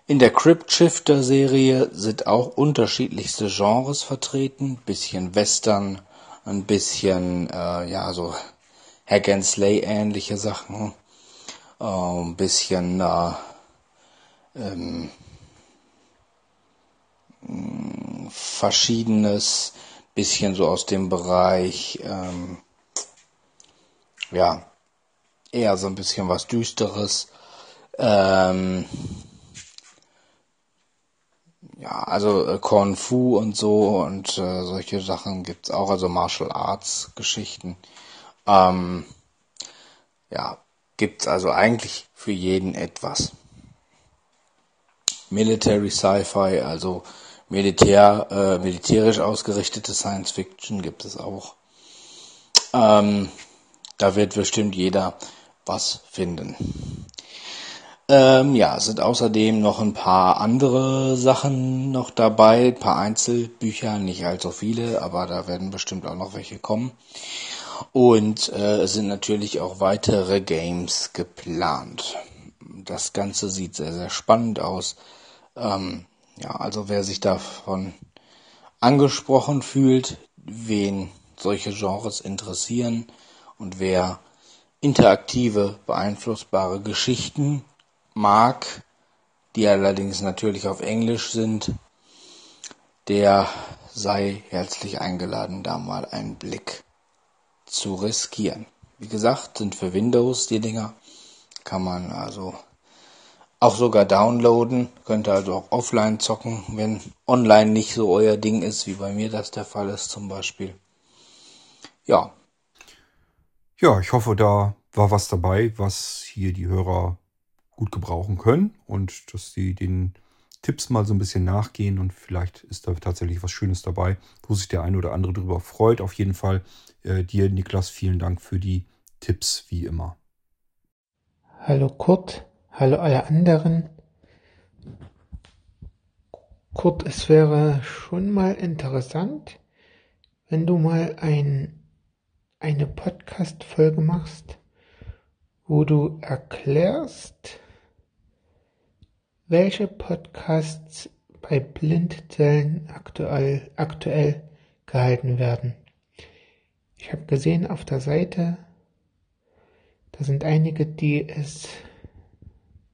in der Crypt Shifter Serie sind auch unterschiedlichste Genres vertreten. Bisschen Western, ein bisschen, äh, ja, so Hack and Slay ähnliche Sachen. Äh, ein bisschen, äh, ähm, verschiedenes, bisschen so aus dem Bereich, ähm, ja, eher so ein bisschen was Düsteres. Ähm, ja, also äh, Kung Fu und so und äh, solche Sachen gibt's auch, also Martial Arts Geschichten. Ähm, ja, gibt's also eigentlich für jeden etwas. Military Sci-Fi, also Militär, äh, militärisch ausgerichtete Science Fiction gibt es auch. Ähm, da wird bestimmt jeder was finden. Ähm, ja, sind außerdem noch ein paar andere Sachen noch dabei, ein paar Einzelbücher, nicht allzu viele, aber da werden bestimmt auch noch welche kommen. Und äh, es sind natürlich auch weitere Games geplant. Das Ganze sieht sehr, sehr spannend aus. Ähm, Ja, also wer sich davon angesprochen fühlt, wen solche Genres interessieren und wer interaktive, beeinflussbare Geschichten mag, die allerdings natürlich auf Englisch sind, der sei herzlich eingeladen, da mal einen Blick zu riskieren. Wie gesagt, sind für Windows die Dinger, kann man also auch sogar downloaden, könnt ihr also auch offline zocken, wenn online nicht so euer Ding ist, wie bei mir das der Fall ist zum Beispiel. Ja. Ja, ich hoffe, da war was dabei, was hier die Hörer gut gebrauchen können und dass sie den Tipps mal so ein bisschen nachgehen und vielleicht ist da tatsächlich was Schönes dabei, wo sich der eine oder andere drüber freut. Auf jeden Fall äh, dir, Niklas, vielen Dank für die Tipps, wie immer. Hallo Kurt, hallo alle anderen. Kurt, es wäre schon mal interessant, wenn du mal ein, eine Podcast-Folge machst, wo du erklärst, welche Podcasts bei Blindzellen aktuell, aktuell gehalten werden. Ich habe gesehen auf der Seite, da sind einige, die es,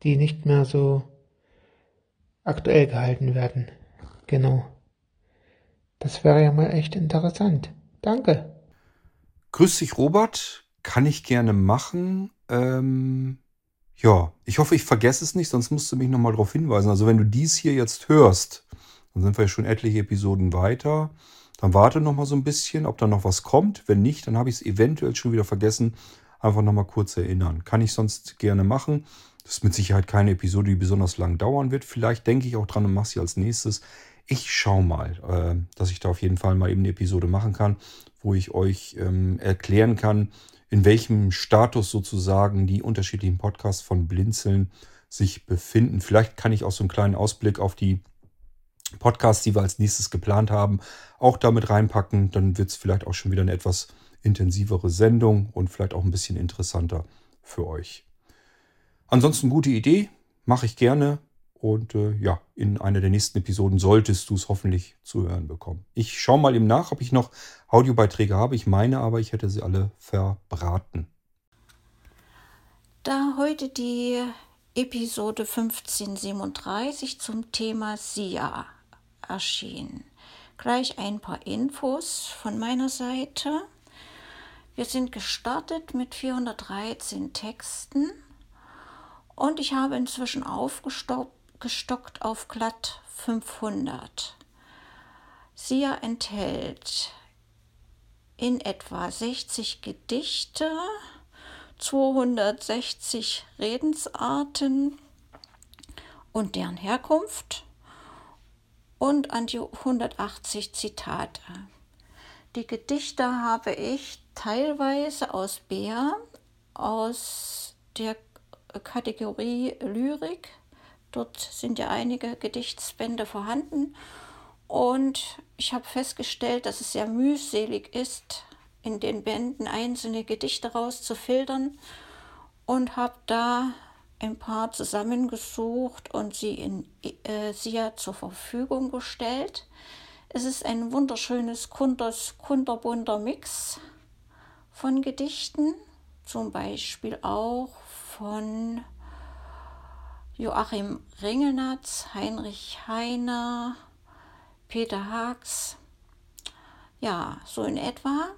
die nicht mehr so aktuell gehalten werden. Genau. Das wäre ja mal echt interessant. Danke. Grüß dich, Robert. Kann ich gerne machen. Ähm, ja, ich hoffe, ich vergesse es nicht, sonst musst du mich nochmal darauf hinweisen. Also wenn du dies hier jetzt hörst, dann sind wir schon etliche Episoden weiter. Dann warte nochmal so ein bisschen, ob da noch was kommt. Wenn nicht, dann habe ich es eventuell schon wieder vergessen. Einfach nochmal kurz erinnern. Kann ich sonst gerne machen. Das ist mit Sicherheit keine Episode, die besonders lang dauern wird. Vielleicht denke ich auch dran und mache sie als nächstes. Ich schaue mal, äh, dass ich da auf jeden Fall mal eben eine Episode machen kann, wo ich euch ähm, erklären kann, in welchem Status sozusagen die unterschiedlichen Podcasts von Blinzeln sich befinden. Vielleicht kann ich auch so einen kleinen Ausblick auf die Podcasts, die wir als nächstes geplant haben, auch damit reinpacken. Dann wird es vielleicht auch schon wieder eine etwas intensivere Sendung und vielleicht auch ein bisschen interessanter für euch. Ansonsten gute Idee, mache ich gerne. Und äh, ja, in einer der nächsten Episoden solltest du es hoffentlich zu hören bekommen. Ich schaue mal eben nach, ob ich noch Audiobeiträge habe. Ich meine aber, ich hätte sie alle verbraten. Da heute die Episode 1537 zum Thema SIA erschien, gleich ein paar Infos von meiner Seite. Wir sind gestartet mit 413 Texten und ich habe inzwischen aufgestockt gestockt auf glatt 500. SIA enthält in etwa 60 Gedichte, 260 Redensarten und deren Herkunft und an die 180 Zitate. Die Gedichte habe ich teilweise aus Bär, aus der Kategorie Lyrik Dort sind ja einige Gedichtsbände vorhanden und ich habe festgestellt, dass es sehr mühselig ist, in den Bänden einzelne Gedichte rauszufiltern und habe da ein paar zusammengesucht und sie in äh, SIA zur Verfügung gestellt. Es ist ein wunderschönes kunterbunter Mix von Gedichten, zum Beispiel auch von Joachim Ringelnatz, Heinrich Heiner, Peter Haags. Ja, so in etwa.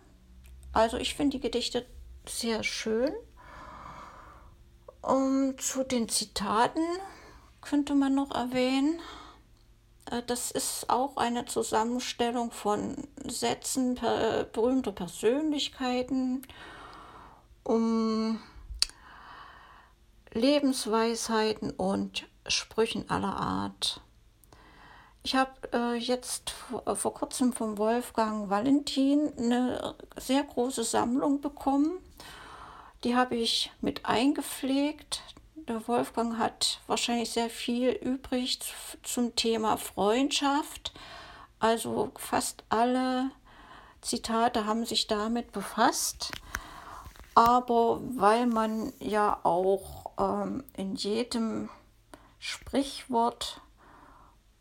Also ich finde die Gedichte sehr schön. Um, zu den Zitaten könnte man noch erwähnen, äh, das ist auch eine Zusammenstellung von Sätzen berühmter Persönlichkeiten, um Lebensweisheiten und Sprüchen aller Art. Ich habe äh, jetzt vor, äh, vor kurzem vom Wolfgang Valentin eine sehr große Sammlung bekommen. Die habe ich mit eingepflegt. Der Wolfgang hat wahrscheinlich sehr viel übrig zum Thema Freundschaft. Also fast alle Zitate haben sich damit befasst. Aber weil man ja auch ähm, in jedem Sprichwort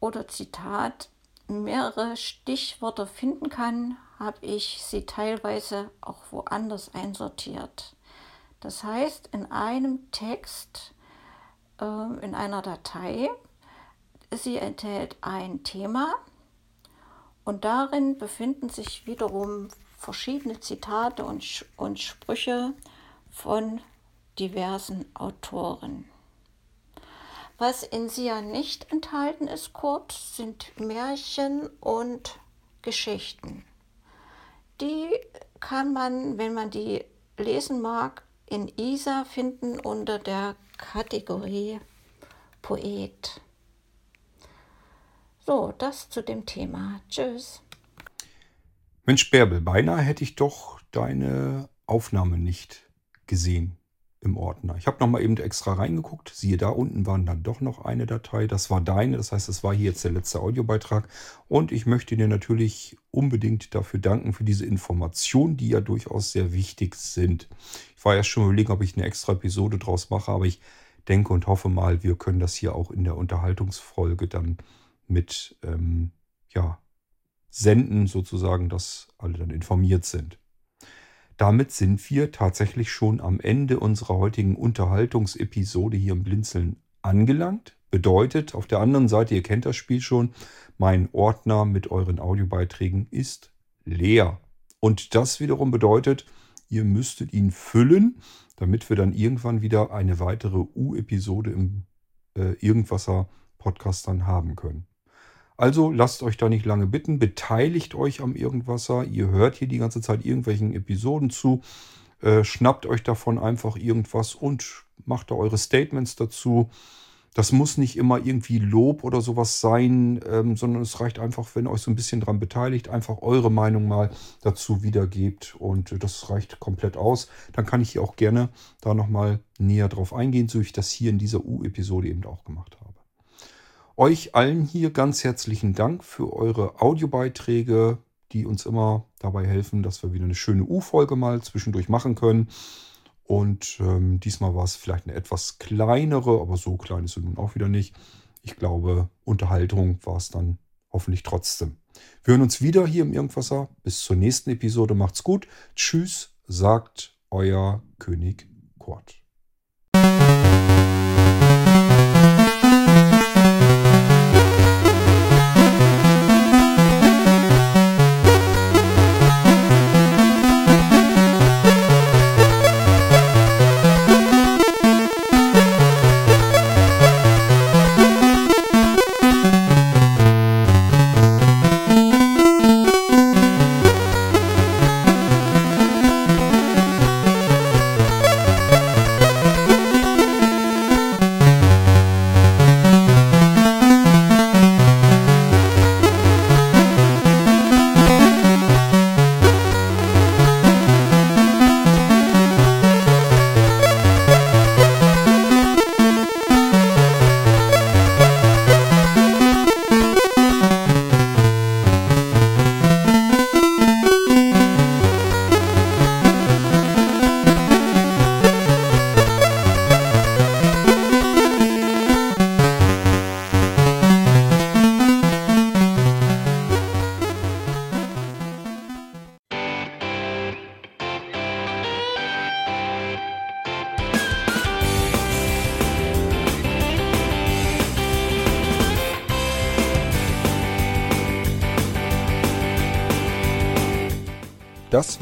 oder Zitat mehrere Stichworte finden kann, habe ich sie teilweise auch woanders einsortiert. Das heißt, in einem Text, äh, in einer Datei, sie enthält ein Thema und darin befinden sich wiederum verschiedene Zitate und, und Sprüche von diversen Autoren. Was in sie ja nicht enthalten ist, Kurt, sind Märchen und Geschichten. Die kann man, wenn man die lesen mag, in ISA finden unter der Kategorie Poet. So, das zu dem Thema. Tschüss. Mensch, Bärbel, beinahe hätte ich doch deine Aufnahme nicht gesehen im Ordner. Ich habe nochmal eben extra reingeguckt. Siehe, da unten waren dann doch noch eine Datei. Das war deine, das heißt, das war hier jetzt der letzte Audiobeitrag. Und ich möchte dir natürlich unbedingt dafür danken, für diese Informationen, die ja durchaus sehr wichtig sind. Ich war ja schon überlegen, ob ich eine extra Episode draus mache, aber ich denke und hoffe mal, wir können das hier auch in der Unterhaltungsfolge dann mit ähm, ja, senden, sozusagen, dass alle dann informiert sind. Damit sind wir tatsächlich schon am Ende unserer heutigen Unterhaltungsepisode hier im Blinzeln angelangt. Bedeutet, auf der anderen Seite, ihr kennt das Spiel schon, mein Ordner mit euren Audiobeiträgen ist leer. Und das wiederum bedeutet, ihr müsstet ihn füllen, damit wir dann irgendwann wieder eine weitere U-Episode im äh, Irgendwasser Podcast dann haben können. Also lasst euch da nicht lange bitten, beteiligt euch am Irgendwasser. Ihr hört hier die ganze Zeit irgendwelchen Episoden zu. Äh, schnappt euch davon einfach irgendwas und macht da eure Statements dazu. Das muss nicht immer irgendwie Lob oder sowas sein, ähm, sondern es reicht einfach, wenn ihr euch so ein bisschen dran beteiligt, einfach eure Meinung mal dazu wiedergebt und das reicht komplett aus. Dann kann ich hier auch gerne da nochmal näher drauf eingehen, so wie ich das hier in dieser U-Episode eben auch gemacht habe. Euch allen hier ganz herzlichen Dank für eure Audiobeiträge, die uns immer dabei helfen, dass wir wieder eine schöne U-Folge mal zwischendurch machen können. Und ähm, diesmal war es vielleicht eine etwas kleinere, aber so klein ist sie nun auch wieder nicht. Ich glaube, Unterhaltung war es dann hoffentlich trotzdem. Wir hören uns wieder hier im Irgendwasser. Bis zur nächsten Episode. Macht's gut. Tschüss, sagt euer König Kurt.